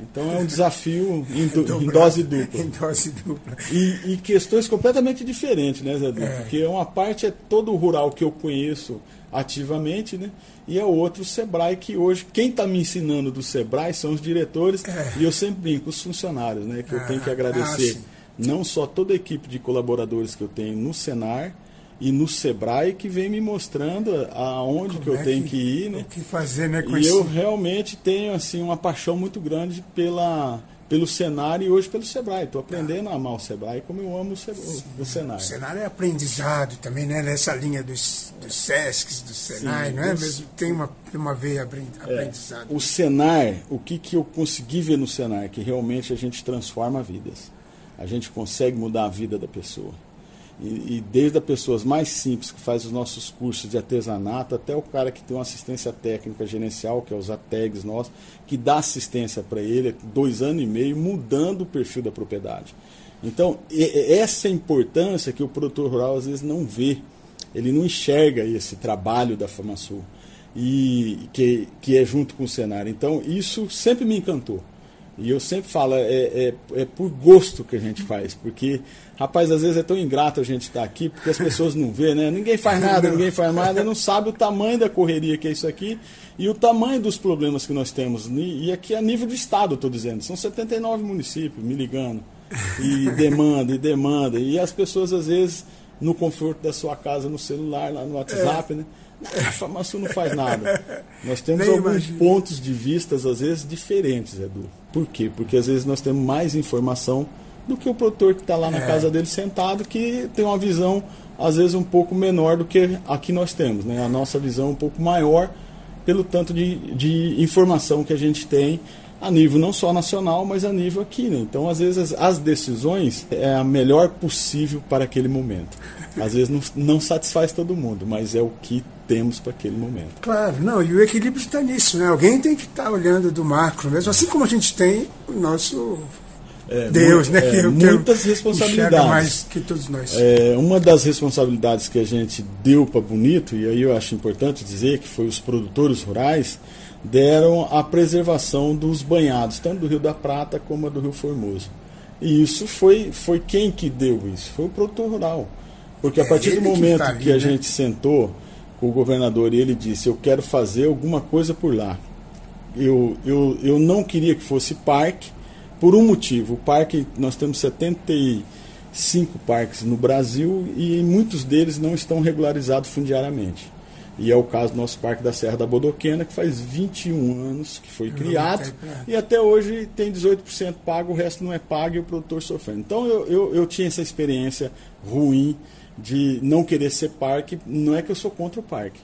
Então é um desafio em, do, em dose dupla. Em dose dupla. E, e, questões completamente diferentes, né, Zé Du? É. Porque uma parte é todo o rural que eu conheço ativamente, né? E a outra o Sebrae, que hoje, quem está me ensinando do Sebrae são os diretores, é. e eu sempre brinco, os funcionários, né? Que eu tenho que ah, agradecer ah, não só toda a equipe de colaboradores que eu tenho no Senar, e no Sebrae que vem me mostrando aonde Como que eu é tenho que, que, ir, né? O que fazer, né? Com e eu realmente tenho assim uma paixão muito grande pela pelo cenário e hoje pelo Sebrae. Estou aprendendo a amar o Sebrae como eu amo o, Sebrae, o cenário. O cenário é aprendizado também, né? Nessa linha dos, dos SESCs, do Senai, Sim, não é? Mesmo tem uma, uma veia aprendizado. É, o Senar, o que, que eu consegui ver no Senar? Que realmente a gente transforma vidas. A gente consegue mudar a vida da pessoa. E, e, desde as pessoas mais simples que faz os nossos cursos de artesanato até o cara que tem uma assistência técnica gerencial, que é os ATEGs nossos, que dá assistência para ele dois anos e meio, mudando o perfil da propriedade. Então, essa importância que o produtor rural às vezes não vê, ele não enxerga esse trabalho da FamaSul, e que, que é junto com o cenário. Então, isso sempre me encantou. E eu sempre falo, é, é, é, por gosto que a gente faz, porque, rapaz, às vezes é tão ingrato a gente estar aqui, porque as pessoas não vê, né? Ninguém faz nada, ninguém faz nada, não sabe o tamanho da correria que é isso aqui e o tamanho dos problemas que nós temos. E aqui a nível de Estado, estou dizendo, são 79 municípios me ligando, e demanda, e demanda, e as pessoas às vezes no conforto da sua casa, no celular, lá no WhatsApp, é. né? A FamaSul não faz nada. Nós temos Nem alguns imagino. pontos de vista, às vezes, diferentes, Edu. Por quê? Porque às vezes nós temos mais informação do que o produtor que está lá na é. casa dele sentado, que tem uma visão, às vezes, um pouco menor do que a que nós temos. Né? A nossa visão é um pouco maior pelo tanto de, de informação que a gente tem a nível não só nacional, mas a nível aqui. Né? Então, às vezes, as decisões é a melhor possível para aquele momento. Às vezes não, não satisfaz todo mundo, mas é o que temos para aquele momento. Claro, não, e o equilíbrio está nisso, né? Alguém tem que estar tá olhando do macro mesmo, assim como a gente tem o nosso É, Deus, né? é, que- que muitas responsabilidades. mais que todos nós. É, uma das responsabilidades que a gente deu para Bonito, e aí eu acho importante dizer que foi os produtores rurais, deram a preservação dos banhados, tanto do Rio da Prata como do Rio Formoso. E isso foi, foi quem que deu isso? Foi o produtor rural. Porque a É partir do ele que momento tá ali, que a né? gente sentou com o governador e ele disse: Eu quero fazer alguma coisa por lá. Eu, eu, eu não queria que fosse parque, por um motivo. O parque, nós temos 75 parques no Brasil e muitos deles não estão regularizados fundiariamente. E é o caso do nosso Parque da Serra da Bodoquena, que faz 21 anos que foi criado é. e até hoje tem 18% pago, o resto não é pago e o produtor sofrendo. Então eu, eu, eu tinha essa experiência ruim de não querer ser parque. Não é que eu sou contra o parque.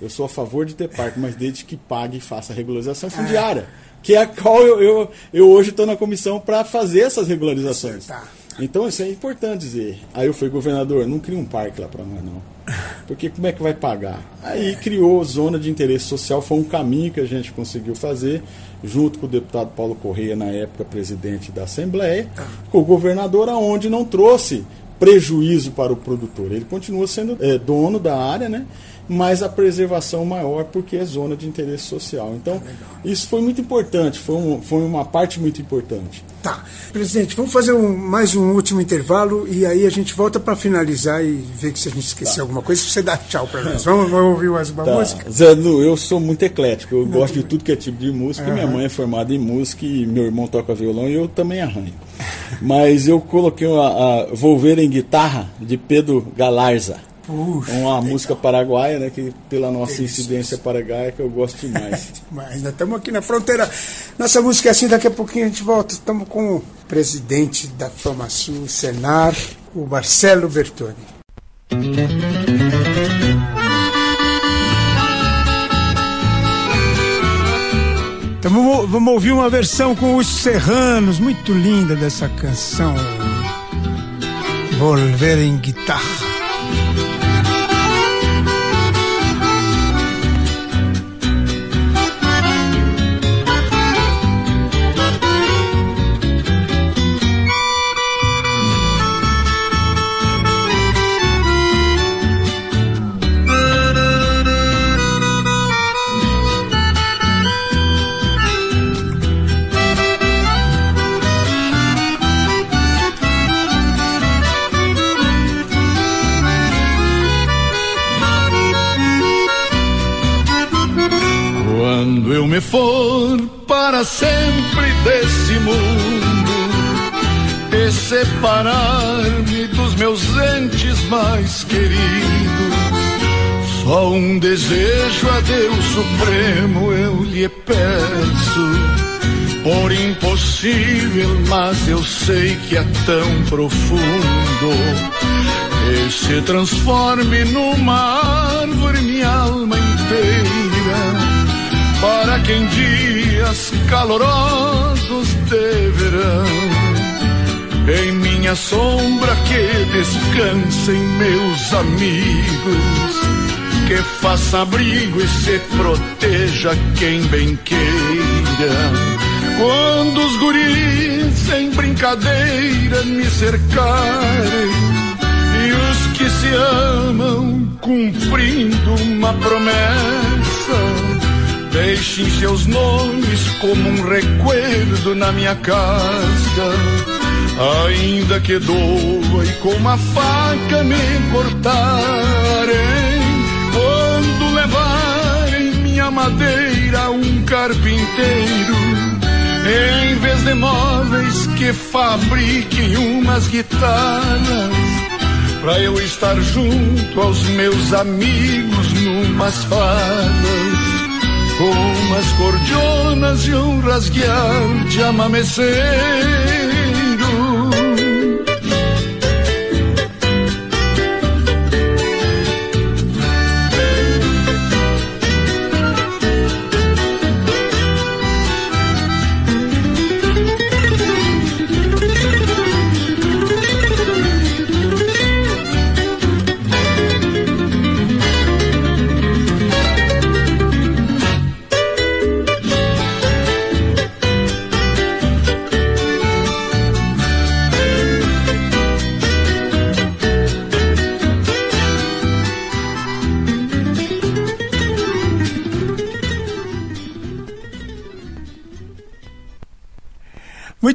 Eu sou a favor de ter parque, mas desde que pague e faça a regularização fundiária. Que é a qual eu, eu, eu hoje estou na comissão para fazer essas regularizações. Tá. Então isso é importante dizer. Aí eu fui governador, não cria um parque lá para nós não. Porque como é que vai pagar? Aí criou zona de interesse social, foi um caminho que a gente conseguiu fazer, junto com o deputado Paulo Correia, na época presidente da Assembleia, com o governador, aonde não trouxe prejuízo para o produtor. Ele continua sendo é, dono da área, né? Mas a preservação maior porque é zona de interesse social. Então, isso foi muito importante, foi, um, foi uma parte muito importante. Tá. Presidente, vamos fazer um- mais um último intervalo e aí a gente volta para finalizar e ver se a gente esqueceu alguma coisa, você dá tchau para nós. Vamos, vamos ouvir mais uma Tá. música? Zé Lu, eu sou muito eclético, eu gosto de tudo que é tipo de música. Minha mãe é formada em música e meu irmão toca violão e eu também arranho. Mas eu coloquei a, a Volver em Guitarra de Pedro Galarza. Puxa, uma música paraguaia, né? Que pela nossa incidência paraguaia que eu gosto demais. Mas nós estamos aqui na fronteira. Nossa música é assim, daqui a pouquinho a gente volta. Estamos com o presidente da FamaSul, Senar, o Marcelo Bertoni. Então vamos, vamos ouvir uma versão com os Serranos, muito linda dessa canção. Volver em guitarra. Quando eu me for para sempre desse mundo e separar-me dos meus entes mais queridos, só um desejo a Deus Supremo eu lhe peço. Por impossível, mas eu sei que é tão profundo. E se transforme numa árvore minha alma inteira para que em dias calorosos de verão, em minha sombra que descansem meus amigos, que faça abrigo e se proteja quem bem queira. Quando os guris em brincadeira me cercarem, e os que se amam cumprindo uma promessa, Deixem seus nomes como um recuerdo na minha casa. Ainda que doa e com uma faca me cortarem, quando levarem minha madeira a um carpinteiro, em vez de móveis que fabriquem umas guitarras, pra eu estar junto aos meus amigos numas fadas com umas cordionas e um rasguear de amameceiro.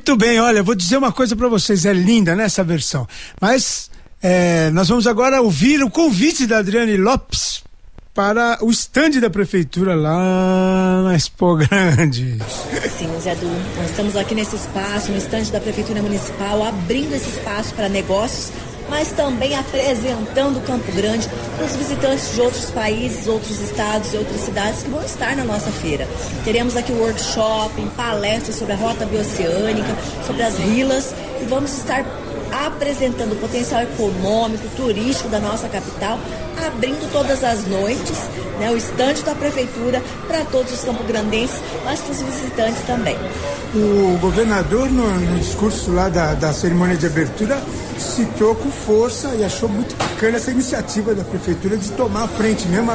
Muito bem, olha, vou dizer uma coisa para vocês, é linda nessa né, versão. Mas é, nós vamos agora ouvir o convite da Adriane Lopes para o estande da prefeitura lá na Expo Grande. Sim, Zé Du, nós estamos aqui nesse espaço, no estande da prefeitura municipal, abrindo esse espaço para negócios mas também apresentando Campo Grande para os visitantes de outros países, outros estados e outras cidades que vão estar na nossa feira. Teremos aqui workshop, palestras sobre a rota bioceânica, sobre as rilas e vamos estar apresentando o potencial econômico, turístico da nossa capital, abrindo todas as noites né, o estande da prefeitura para todos os campograndenses, mas para os visitantes também. O governador, no, no discurso lá da, da cerimônia de abertura, citou com força e achou muito bacana essa iniciativa da prefeitura de tomar a frente mesmo,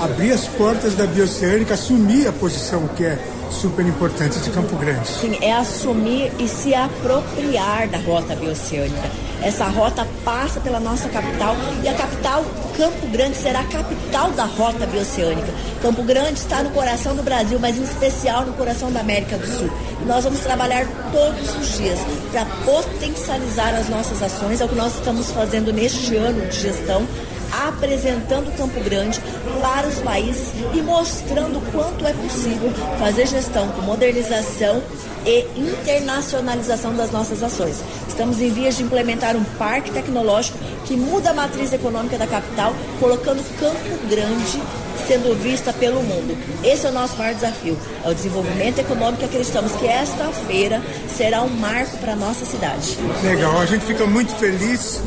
abrir as portas da bioceânica, assumir a posição que é super importante de Campo Grande. Sim, é assumir e se apropriar da rota bioceânica. Essa rota passa pela nossa capital e a capital, Campo Grande, será a capital da rota bioceânica. Campo Grande está no coração do Brasil, mas em especial no coração da América do Sul. E nós vamos trabalhar todos os dias para potencializar as nossas ações, é o que nós estamos fazendo neste ano de gestão apresentando Campo Grande para os países e mostrando quanto é possível fazer gestão com modernização e internacionalização das nossas ações. Estamos em vias de implementar um parque tecnológico que muda a matriz econômica da capital, colocando Campo Grande sendo vista pelo mundo. Esse é o nosso maior desafio, é o desenvolvimento econômico. Acreditamos que esta feira será um marco para a nossa cidade. Legal, a gente fica muito feliz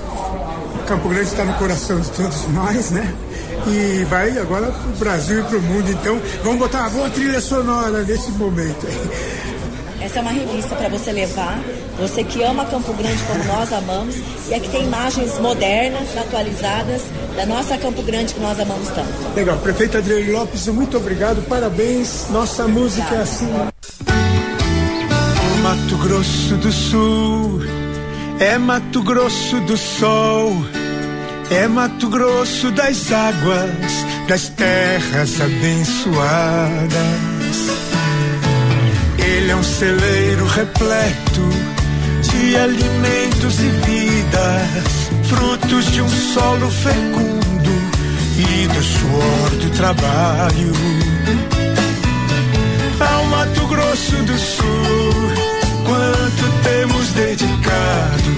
Campo Grande está no coração de todos nós, né? E vai agora para o Brasil e para o mundo. Então, vamos botar uma boa trilha sonora nesse momento. Essa é uma revista para você levar, você que ama Campo Grande como nós amamos, e aqui tem imagens modernas, atualizadas da nossa Campo Grande que nós amamos tanto. Legal, prefeito Adriano Lopes, muito obrigado, parabéns. Nossa música é assim. Mato Grosso do Sul é Mato Grosso do Sol, é Mato Grosso das águas, das terras abençoadas. Ele é um celeiro repleto de alimentos e vidas, frutos de um solo fecundo e do suor do trabalho. Ao Mato Grosso do Sul, quanto temos dedicado.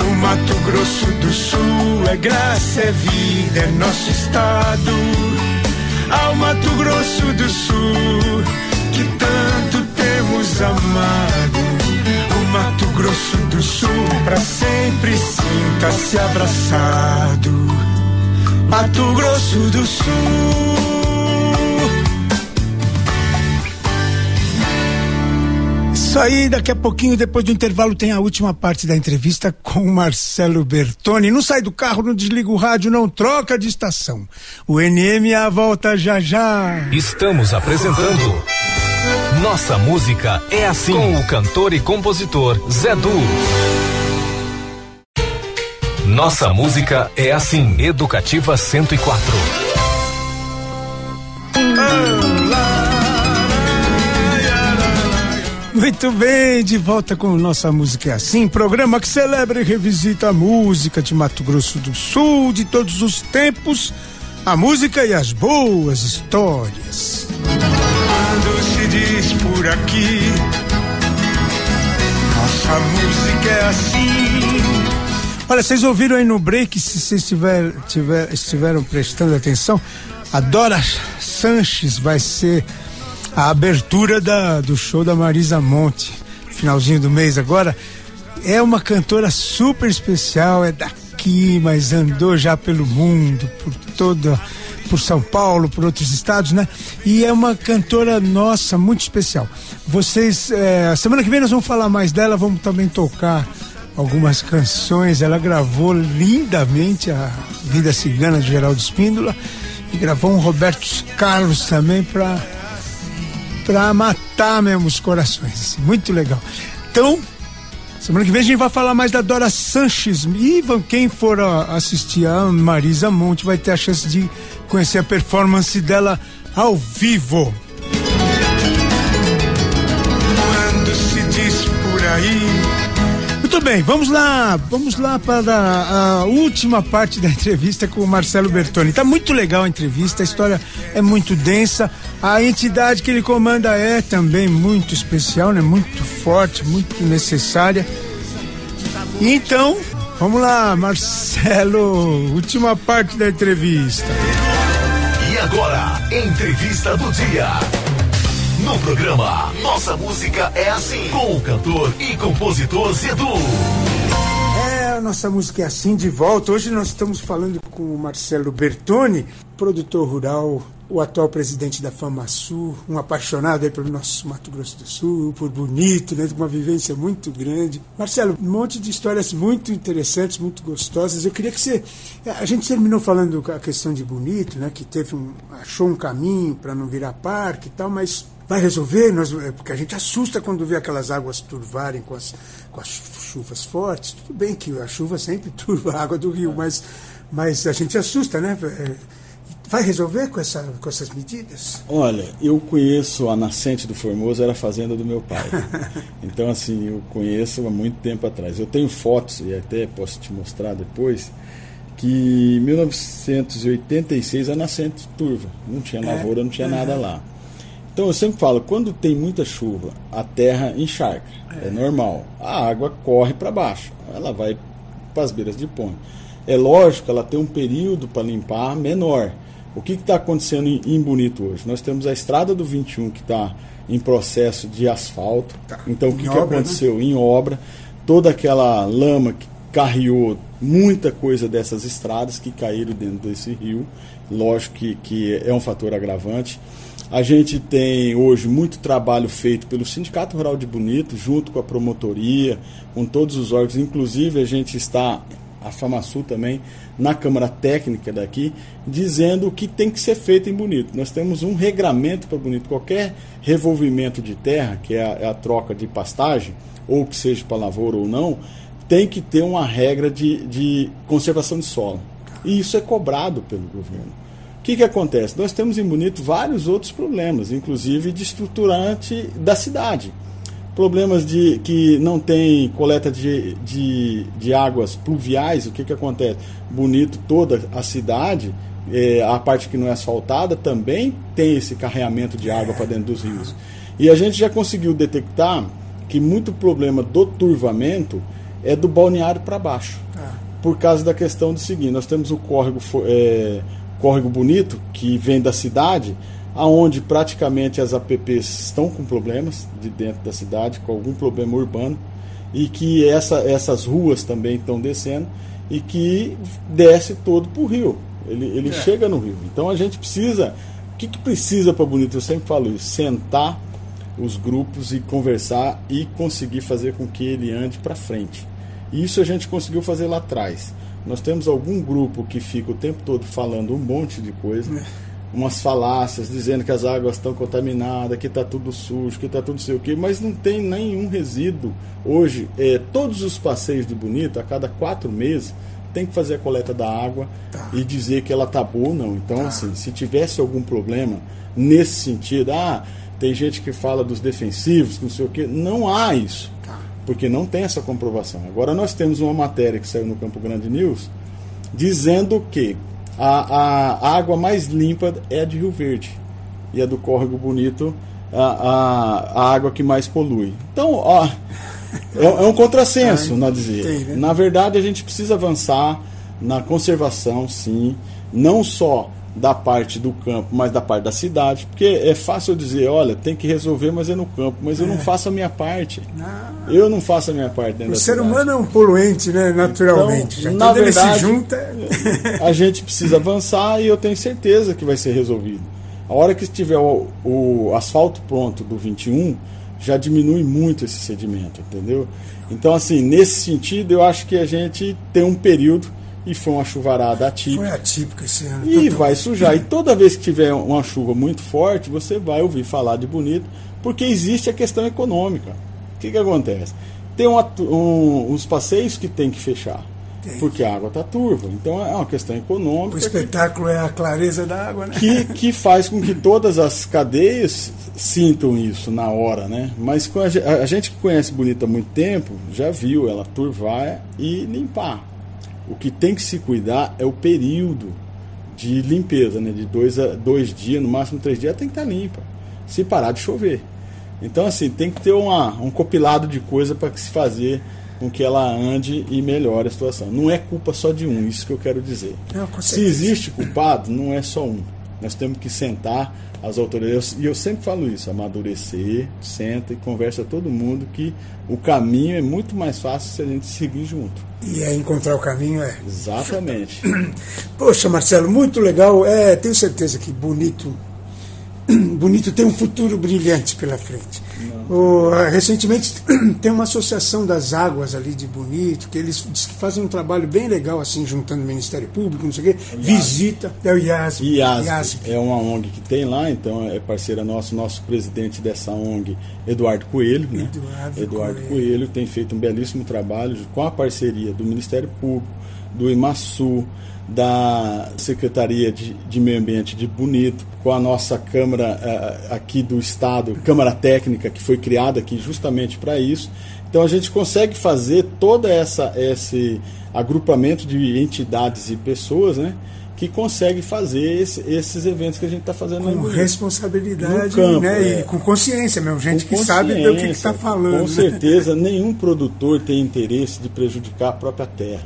O Mato Grosso do Sul é graça, é vida, é nosso estado. Ao Mato Grosso do Sul, que tanto temos amado. O Mato Grosso do Sul, para sempre sinta-se abraçado. Mato Grosso do Sul. Isso aí, daqui a pouquinho, depois do intervalo, tem a última parte da entrevista com Marcelo Bertoni. Não sai do carro, não desliga o rádio, não troca de estação. O NMA volta já já. Estamos apresentando Nossa Música é Assim, com o cantor e compositor Zé Du. Nossa Música é Assim, Educativa 104. Muito bem, de volta com Nossa Música é Assim, programa que celebra e revisita a música de Mato Grosso do Sul de todos os tempos, a música e as boas histórias. Quando se diz por aqui, nossa música é assim. Olha, vocês ouviram aí no break, se vocês estiver, tiver, estiveram prestando atenção, a Dora Sanches vai ser a abertura da, do show da Marisa Monte, finalzinho do mês agora. É uma cantora super especial, é daqui, mas andou já pelo mundo, por toda, por São Paulo, por outros estados, né? E é uma cantora nossa, muito especial. Vocês, é, semana que vem nós vamos falar mais dela, vamos também tocar algumas canções. Ela gravou lindamente a Vida Cigana de Geraldo Espíndola e gravou um Roberto Carlos também para para matar mesmo os corações. Assim, muito legal. Então, semana que vem a gente vai falar mais da Dora Sanches. E quem for assistir a Marisa Monte vai ter a chance de conhecer a performance dela ao vivo. Quando se diz por aí. Muito bem, vamos lá, vamos lá para a última parte da entrevista com o Marcelo Bertoni. Tá muito legal a entrevista, a história é muito densa, a entidade que ele comanda é também muito especial, né? Muito forte, muito necessária. Então, vamos lá, Marcelo, última parte da entrevista. E agora, entrevista do dia. No programa Nossa Música é Assim, com o cantor e compositor Zedu. É, nossa música é assim de volta. Hoje nós estamos falando com o Marcelo Bertoni, produtor rural, o atual presidente da FamaSul, um apaixonado pelo nosso Mato Grosso do Sul, por bonito, né, uma vivência muito grande. Marcelo, um monte de histórias muito interessantes, muito gostosas. Eu queria que você. A gente terminou falando a questão de bonito, né, que teve um, achou um caminho para não virar parque e tal, mas vai resolver, nós, é, porque a gente assusta quando vê aquelas águas turvarem com as, com as chuvas fortes. Tudo bem que a chuva sempre turva a água do rio, mas, mas a gente assusta, né? É, vai resolver com, essa, com essas medidas? Olha, eu conheço a nascente do Formoso, era a fazenda do meu pai. então, assim, eu conheço há muito tempo atrás. Eu tenho fotos, e até posso te mostrar depois, que em 1986 a nascente turva. Não tinha lavoura, não tinha nada lá. Então eu sempre falo, quando tem muita chuva, a terra encharca, é, é normal. A água corre para baixo, ela vai para as beiras de ponte. É lógico, ela tem um período para limpar menor. O que está acontecendo em, em, Bonito hoje? Nós temos a estrada do 21 que está em processo de asfalto. Tá. Então o que, que né? aconteceu? Né? Em obra, toda aquela lama que carreou muita coisa dessas estradas que caíram dentro desse rio. Lógico que, que é um fator agravante. A gente tem hoje muito trabalho feito pelo Sindicato Rural de Bonito, junto com a promotoria, com todos os órgãos. Inclusive, a gente está, a FamaSul também, na Câmara Técnica daqui, dizendo o que tem que ser feito em Bonito. Nós temos um regramento para Bonito. Qualquer revolvimento de terra, que é a, é a troca de pastagem, ou que seja para lavoura ou não, tem que ter uma regra de, de conservação de solo. E isso é cobrado pelo governo que, que acontece? Nós temos em Bonito vários outros problemas, inclusive de estruturante da cidade. Problemas de que não tem coleta de, de, de águas pluviais, o que, que acontece? Bonito, toda a cidade, é, a parte que não é asfaltada, também tem esse carreamento de água para dentro dos rios. E a gente já conseguiu detectar que muito problema do turvamento é do balneário para baixo. Ah. Por causa da questão do seguinte, nós temos o córrego é, Córrego Bonito, que vem da cidade, aonde praticamente as APPs estão com problemas de dentro da cidade, com algum problema urbano, e que essa, essas ruas também estão descendo e que desce todo para o rio. Ele, ele é. chega no rio. Então a gente precisa. O que, que precisa para Bonito? Eu sempre falo isso: sentar os grupos e conversar e conseguir fazer com que ele ande para frente. Isso a gente conseguiu fazer lá atrás. Nós temos algum grupo que fica o tempo todo falando um monte de coisa, é. Umas falácias, dizendo que as águas estão contaminadas, que está tudo sujo, que está tudo sei o quê, mas não tem nenhum resíduo. Hoje, é, todos os passeios de Bonito, a cada quatro meses, tem que fazer a coleta da água tá. e dizer que ela está boa ou não. Então, tá. assim, se tivesse algum problema nesse sentido, ah, tem gente que fala dos defensivos, não sei o quê, não há isso porque não tem essa comprovação. Agora nós temos uma matéria que saiu no Campo Grande News dizendo que a, a água mais limpa é a de Rio Verde e a do Córrego Bonito a, a, a água que mais polui. Então, ó, é, é um contrassenso, não dizer. Né? Na verdade, a gente precisa avançar na conservação, sim, não só da parte do campo, mas da parte da cidade, porque é fácil dizer, olha, tem que resolver, mas é no campo, mas eu não é. faço a minha parte. Não. Eu não faço a minha parte dentro o da ser cidade. humano é um poluente, né, naturalmente. Então, na verdade, se junta... a gente precisa avançar e eu tenho certeza que vai ser resolvido. A hora que estiver o, o asfalto pronto do 21, já diminui muito esse sedimento, entendeu? Então, assim, nesse sentido, eu acho que a gente tem um período e foi uma chuvarada atípica. Foi atípica esse ano. E vai sujar. E toda vez que tiver uma chuva muito forte, você vai ouvir falar de bonito, porque existe a questão econômica. O que, que acontece? Tem um, uns passeios que tem que fechar. porque a água está turva. Então é uma questão econômica. O espetáculo que, é a clareza da água, né? Que, que faz com que todas as cadeias sintam isso na hora, né? Mas a, a gente que conhece Bonita há muito tempo já viu ela turvar e limpar. O que tem que se cuidar é o período de limpeza, né? De dois, a, dois dias, no máximo três dias, tem que estar tá limpa. Se parar de chover. Então, assim, tem que ter uma, um compilado de coisa para se fazer com que ela ande e melhore a situação. Não é culpa só de um, isso que eu quero dizer. Não, Se existe culpado, não é só um. Nós temos que sentar as autoridades, e eu sempre falo isso, amadurecer, senta e conversa todo mundo que o caminho é muito mais fácil se a gente seguir junto. E é encontrar o caminho é. Exatamente. Poxa, Marcelo, muito legal. É, tenho certeza que bonito Bonito tem um futuro brilhante pela frente. O, ah, recentemente tem uma associação das águas ali de Bonito, que eles fazem um trabalho bem legal, assim, juntando o Ministério Público, não sei o quê. Visita, é o IASB. IASB, IASB. É uma ONG que tem lá, então é parceira nosso, nosso presidente dessa ONG, Eduardo Coelho. Né? Eduardo, Eduardo Coelho. Coelho tem feito um belíssimo trabalho com a parceria do Ministério Público, do IMASU, da Secretaria de, de, Meio Ambiente de Bonito, com a nossa Câmara uh, aqui do Estado, Câmara Técnica, que foi criada aqui justamente para isso. Então a gente consegue fazer todo essa, esse agrupamento de entidades e pessoas, né? que consegue fazer esse, esses eventos que a gente está fazendo com responsabilidade campo, né? É. e com consciência mesmo gente que sabe do que está falando com né? certeza nenhum produtor tem interesse de prejudicar a própria terra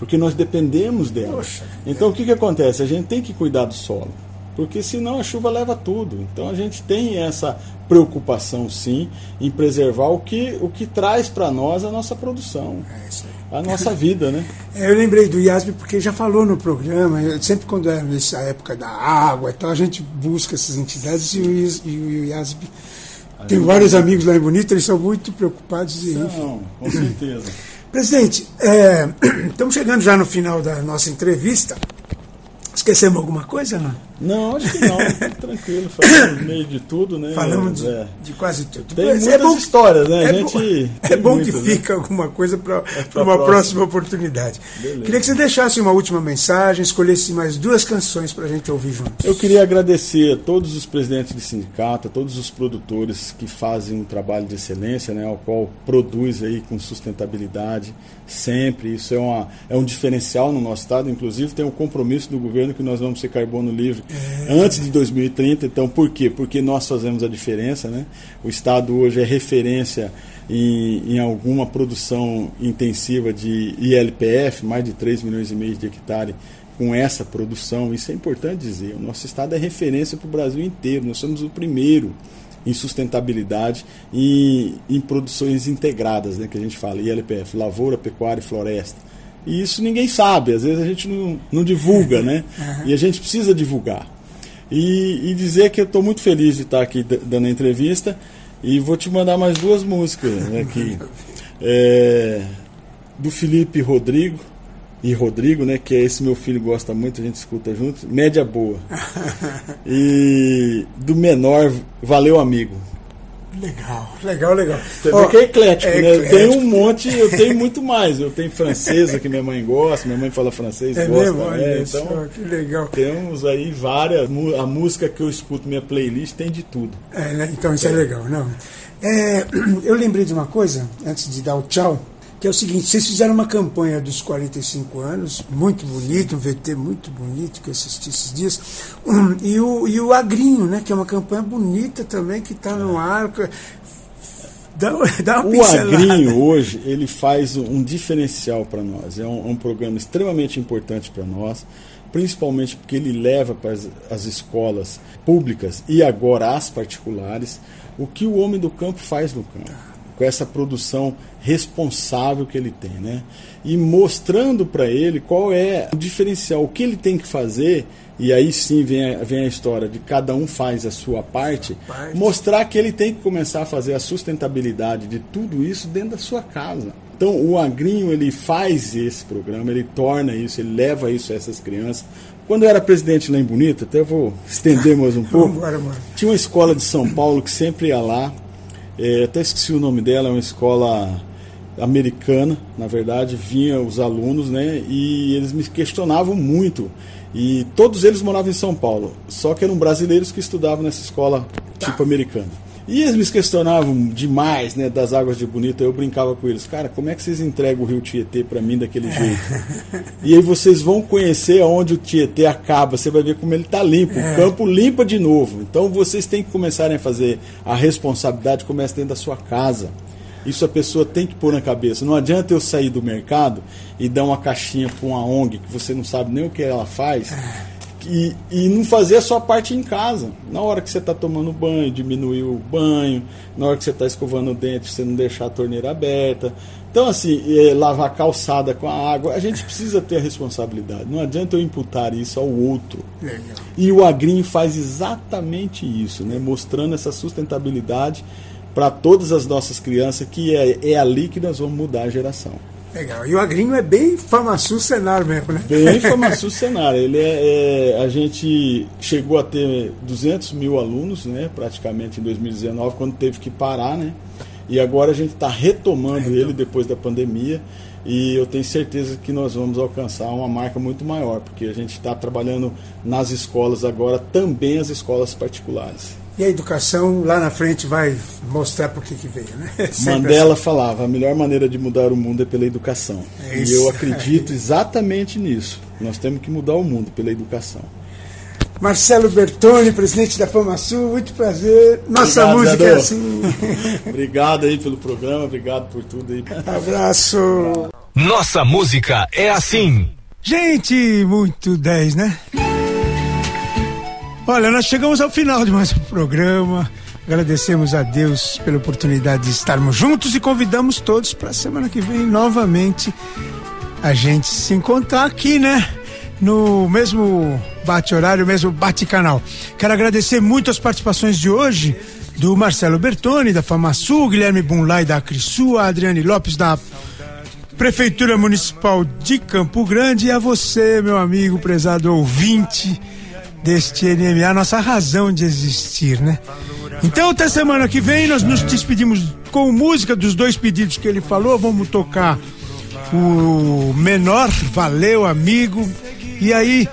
porque nós dependemos dela. Poxa, então o que, que acontece? A gente tem que cuidar do solo, porque senão a chuva leva tudo. Então a gente tem essa preocupação sim em preservar o que, o que traz para nós a nossa produção. É isso aí a nossa vida, né? É, eu lembrei do IASB porque já falou no programa, sempre quando é nessa época da água, então a gente busca essas entidades e o, e o IASB tem vários amigos lá em Bonito, eles são muito preocupados. E, São, com certeza. Presidente, é, estamos chegando já no final da nossa entrevista. Esquecemos alguma coisa, não? Não, acho que não. Tranquilo, falamos meio de tudo, né? Falamos de, é. de quase tudo. Tem Mas é muitas é bom, histórias, né? É, gente, bom, é bom muitas, que né? fica alguma coisa para é uma próxima, oportunidade. Beleza. Queria que você deixasse uma última mensagem, escolhesse mais duas canções para a gente ouvir juntos. Eu queria agradecer a todos os presidentes de sindicato, a todos os produtores que fazem um trabalho de excelência, né? Ao qual produz aí com sustentabilidade sempre. Isso é, uma, é um diferencial no nosso estado. Inclusive tem um compromisso do governo que nós vamos ser carbono livre antes de 2030. Então, por quê? Porque nós fazemos a diferença. Né? O Estado hoje é referência em, em alguma produção intensiva de ILPF, mais de 3 milhões e meio de hectares com essa produção. Isso é importante dizer. O nosso Estado é referência para o Brasil inteiro. Nós somos o primeiro em sustentabilidade e em produções integradas, né, que a gente fala, ILPF, lavoura, pecuária e floresta. E isso ninguém sabe, às vezes a gente não, não divulga, né? Uhum. E a gente precisa divulgar. E, e dizer que eu estou muito feliz de estar aqui dando a entrevista e vou te mandar mais duas músicas aqui. É, do Felipe Rodrigo e Rodrigo, né, que é esse meu filho gosta muito, a gente escuta juntos, Média Boa. e do menor, Valeu Amigo. Legal, legal, legal. Você vê que é eclético, é né? Eclético. Eu tenho um monte, eu tenho muito mais. Eu tenho francesa que minha mãe gosta, minha mãe fala francês, é gosta. Mesmo? É, então, que legal. Temos aí várias. A música que eu escuto, minha playlist, tem de tudo. É, né? Então isso é, é legal, não. É, eu lembrei de uma coisa, antes de dar o tchau, que é o seguinte, vocês fizeram uma campanha dos 45 anos, muito bonito, um VT muito bonito que eu assisti esses dias, e, o, e o Agrinho, né, que é uma campanha bonita também, que está no ar. Dá, dá o Agrinho hoje, ele faz um diferencial para nós, é um, um programa extremamente importante para nós, principalmente porque ele leva para as, as escolas públicas e agora as particulares o que o homem do campo faz no campo com essa produção responsável que ele tem, né? E mostrando para ele qual é o diferencial, o que ele tem que fazer, e aí sim vem a, vem a história de cada um faz a sua parte, parte, mostrar que ele tem que começar a fazer a sustentabilidade de tudo isso dentro da sua casa. Então o Agrinho ele faz esse programa, ele torna isso, ele leva isso a essas crianças. Quando eu era presidente lá em Bonito, até vou estender mais um pouco, tinha uma escola de São Paulo que sempre ia lá, é, até esqueci o nome dela, é uma escola americana, na verdade, vinha os alunos, né? E eles me questionavam muito. E todos eles moravam em São Paulo, só que eram brasileiros que estudavam nessa escola tipo americana. E eles me questionavam demais, né, das águas de Bonito. Eu brincava com eles, cara, como é que vocês entregam o rio Tietê para mim daquele jeito? e aí vocês vão conhecer aonde o Tietê acaba, você vai ver como ele tá limpo, o campo limpa de novo. Então vocês têm que começarem a fazer a responsabilidade começa dentro da sua casa. Isso a pessoa tem que pôr na cabeça. Não adianta eu sair do mercado e dar uma caixinha para uma ONG que você não sabe nem o que ela faz e, e não fazer a sua parte em casa. Na hora que você está tomando banho, diminuir o banho. Na hora que você está escovando o dente, você não deixar a torneira aberta. Então, assim, é, lavar a calçada com a água, a gente precisa ter a responsabilidade. Não adianta eu imputar isso ao outro. Legal. E o Agrim faz exatamente isso, né? mostrando essa sustentabilidade para todas as nossas crianças, que é, é ali que nós vamos mudar a geração. Legal. E o Agrinho é bem Famaçu Senar mesmo, né? Bem Famaçu Senar. Ele é, é, a gente chegou a ter 200 mil alunos, né? Praticamente em 2019, quando teve que parar, né? E agora a gente está retomando ele depois da pandemia e eu tenho certeza que nós vamos alcançar uma marca muito maior, porque a gente está trabalhando nas escolas agora, também as escolas particulares. E a educação lá na frente vai mostrar por que que veio, né? Sempre Mandela falava: a melhor maneira de mudar o mundo é pela educação. É e eu acredito exatamente nisso. Nós temos que mudar o mundo pela educação. Marcelo Bertoni, presidente da FamaSul, muito prazer. Nossa Obrigado, música é assim. obrigado aí pelo programa, obrigado por tudo aí. Abraço. Nossa música é assim. Gente, muito 10, né? Olha, nós chegamos ao final de mais um programa. Agradecemos a Deus pela oportunidade de estarmos juntos e convidamos todos para a semana que vem novamente a gente se encontrar aqui, né? No mesmo bate-horário, mesmo bate-canal. Quero agradecer muito as participações de hoje do Marcelo Bertoni, da FamaSul, Guilherme Bunlai, da Acrisul, Adriane Lopes, da Prefeitura Municipal de Campo Grande e a você, meu amigo prezado ouvinte deste NMA, nossa razão de existir, né? Então, até semana que vem, nós nos despedimos com música dos dois pedidos que ele falou. Vamos tocar o menor, valeu, amigo. E aí,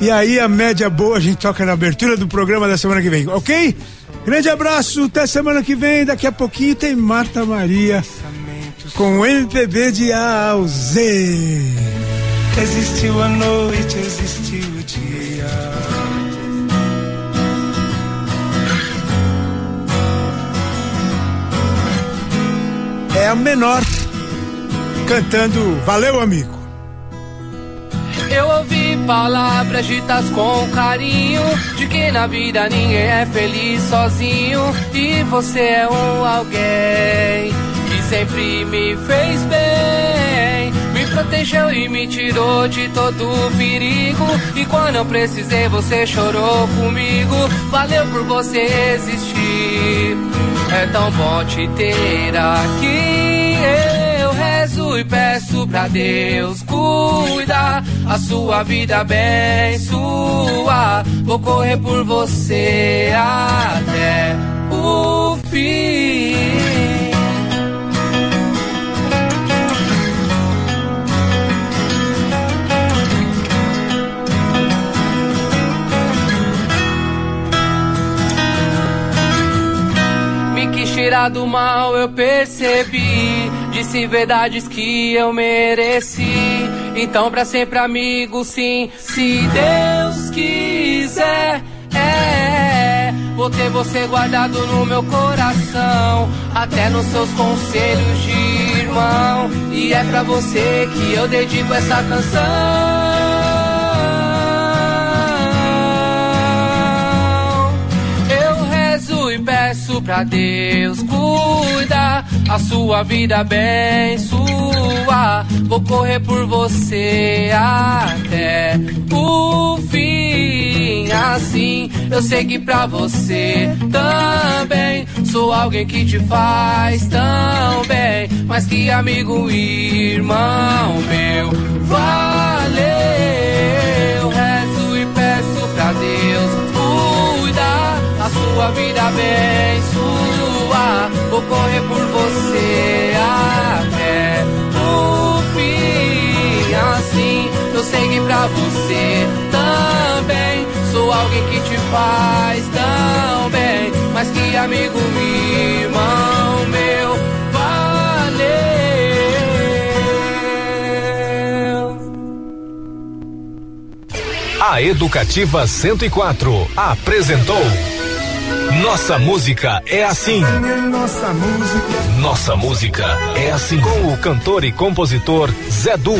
e aí a média boa a gente toca na abertura do programa da semana que vem, ok? Grande abraço, até semana que vem. Daqui a pouquinho tem Marta Maria com o MPB de A ao Z. Existiu a noite, existiu o dia. É a menor cantando Valeu, amigo. Eu ouvi palavras ditas com carinho De que na vida ninguém é feliz sozinho E você é um alguém Que sempre me fez bem Me protegeu e me tirou de todo perigo E quando eu precisei você chorou comigo Valeu por você existir É tão bom te ter aqui Eu rezo e peço pra Deus cuidar a sua vida abençoar. Vou correr por você até o fim. Tirar do mal, eu percebi. Disse verdades que eu mereci. Então, pra sempre, amigo, sim. Se Deus quiser, é. Vou ter você guardado no meu coração. Até nos seus conselhos de irmão. E é pra você que eu dedico essa canção. Pra Deus cuidar a sua vida abençoar. Vou correr por você até o fim. Assim eu sei que pra você também sou alguém que te faz tão bem. Mas que amigo e irmão meu, valeu. sua vida abençoa. Vou correr por você até o fim. Assim eu sei que pra você também sou alguém que te faz tão bem. Mas que amigo irmão meu, valeu. A Educativa 104 apresentou. Nossa Música é Assim. Nossa música. Nossa Música é Assim. Com o cantor e compositor Zé Du.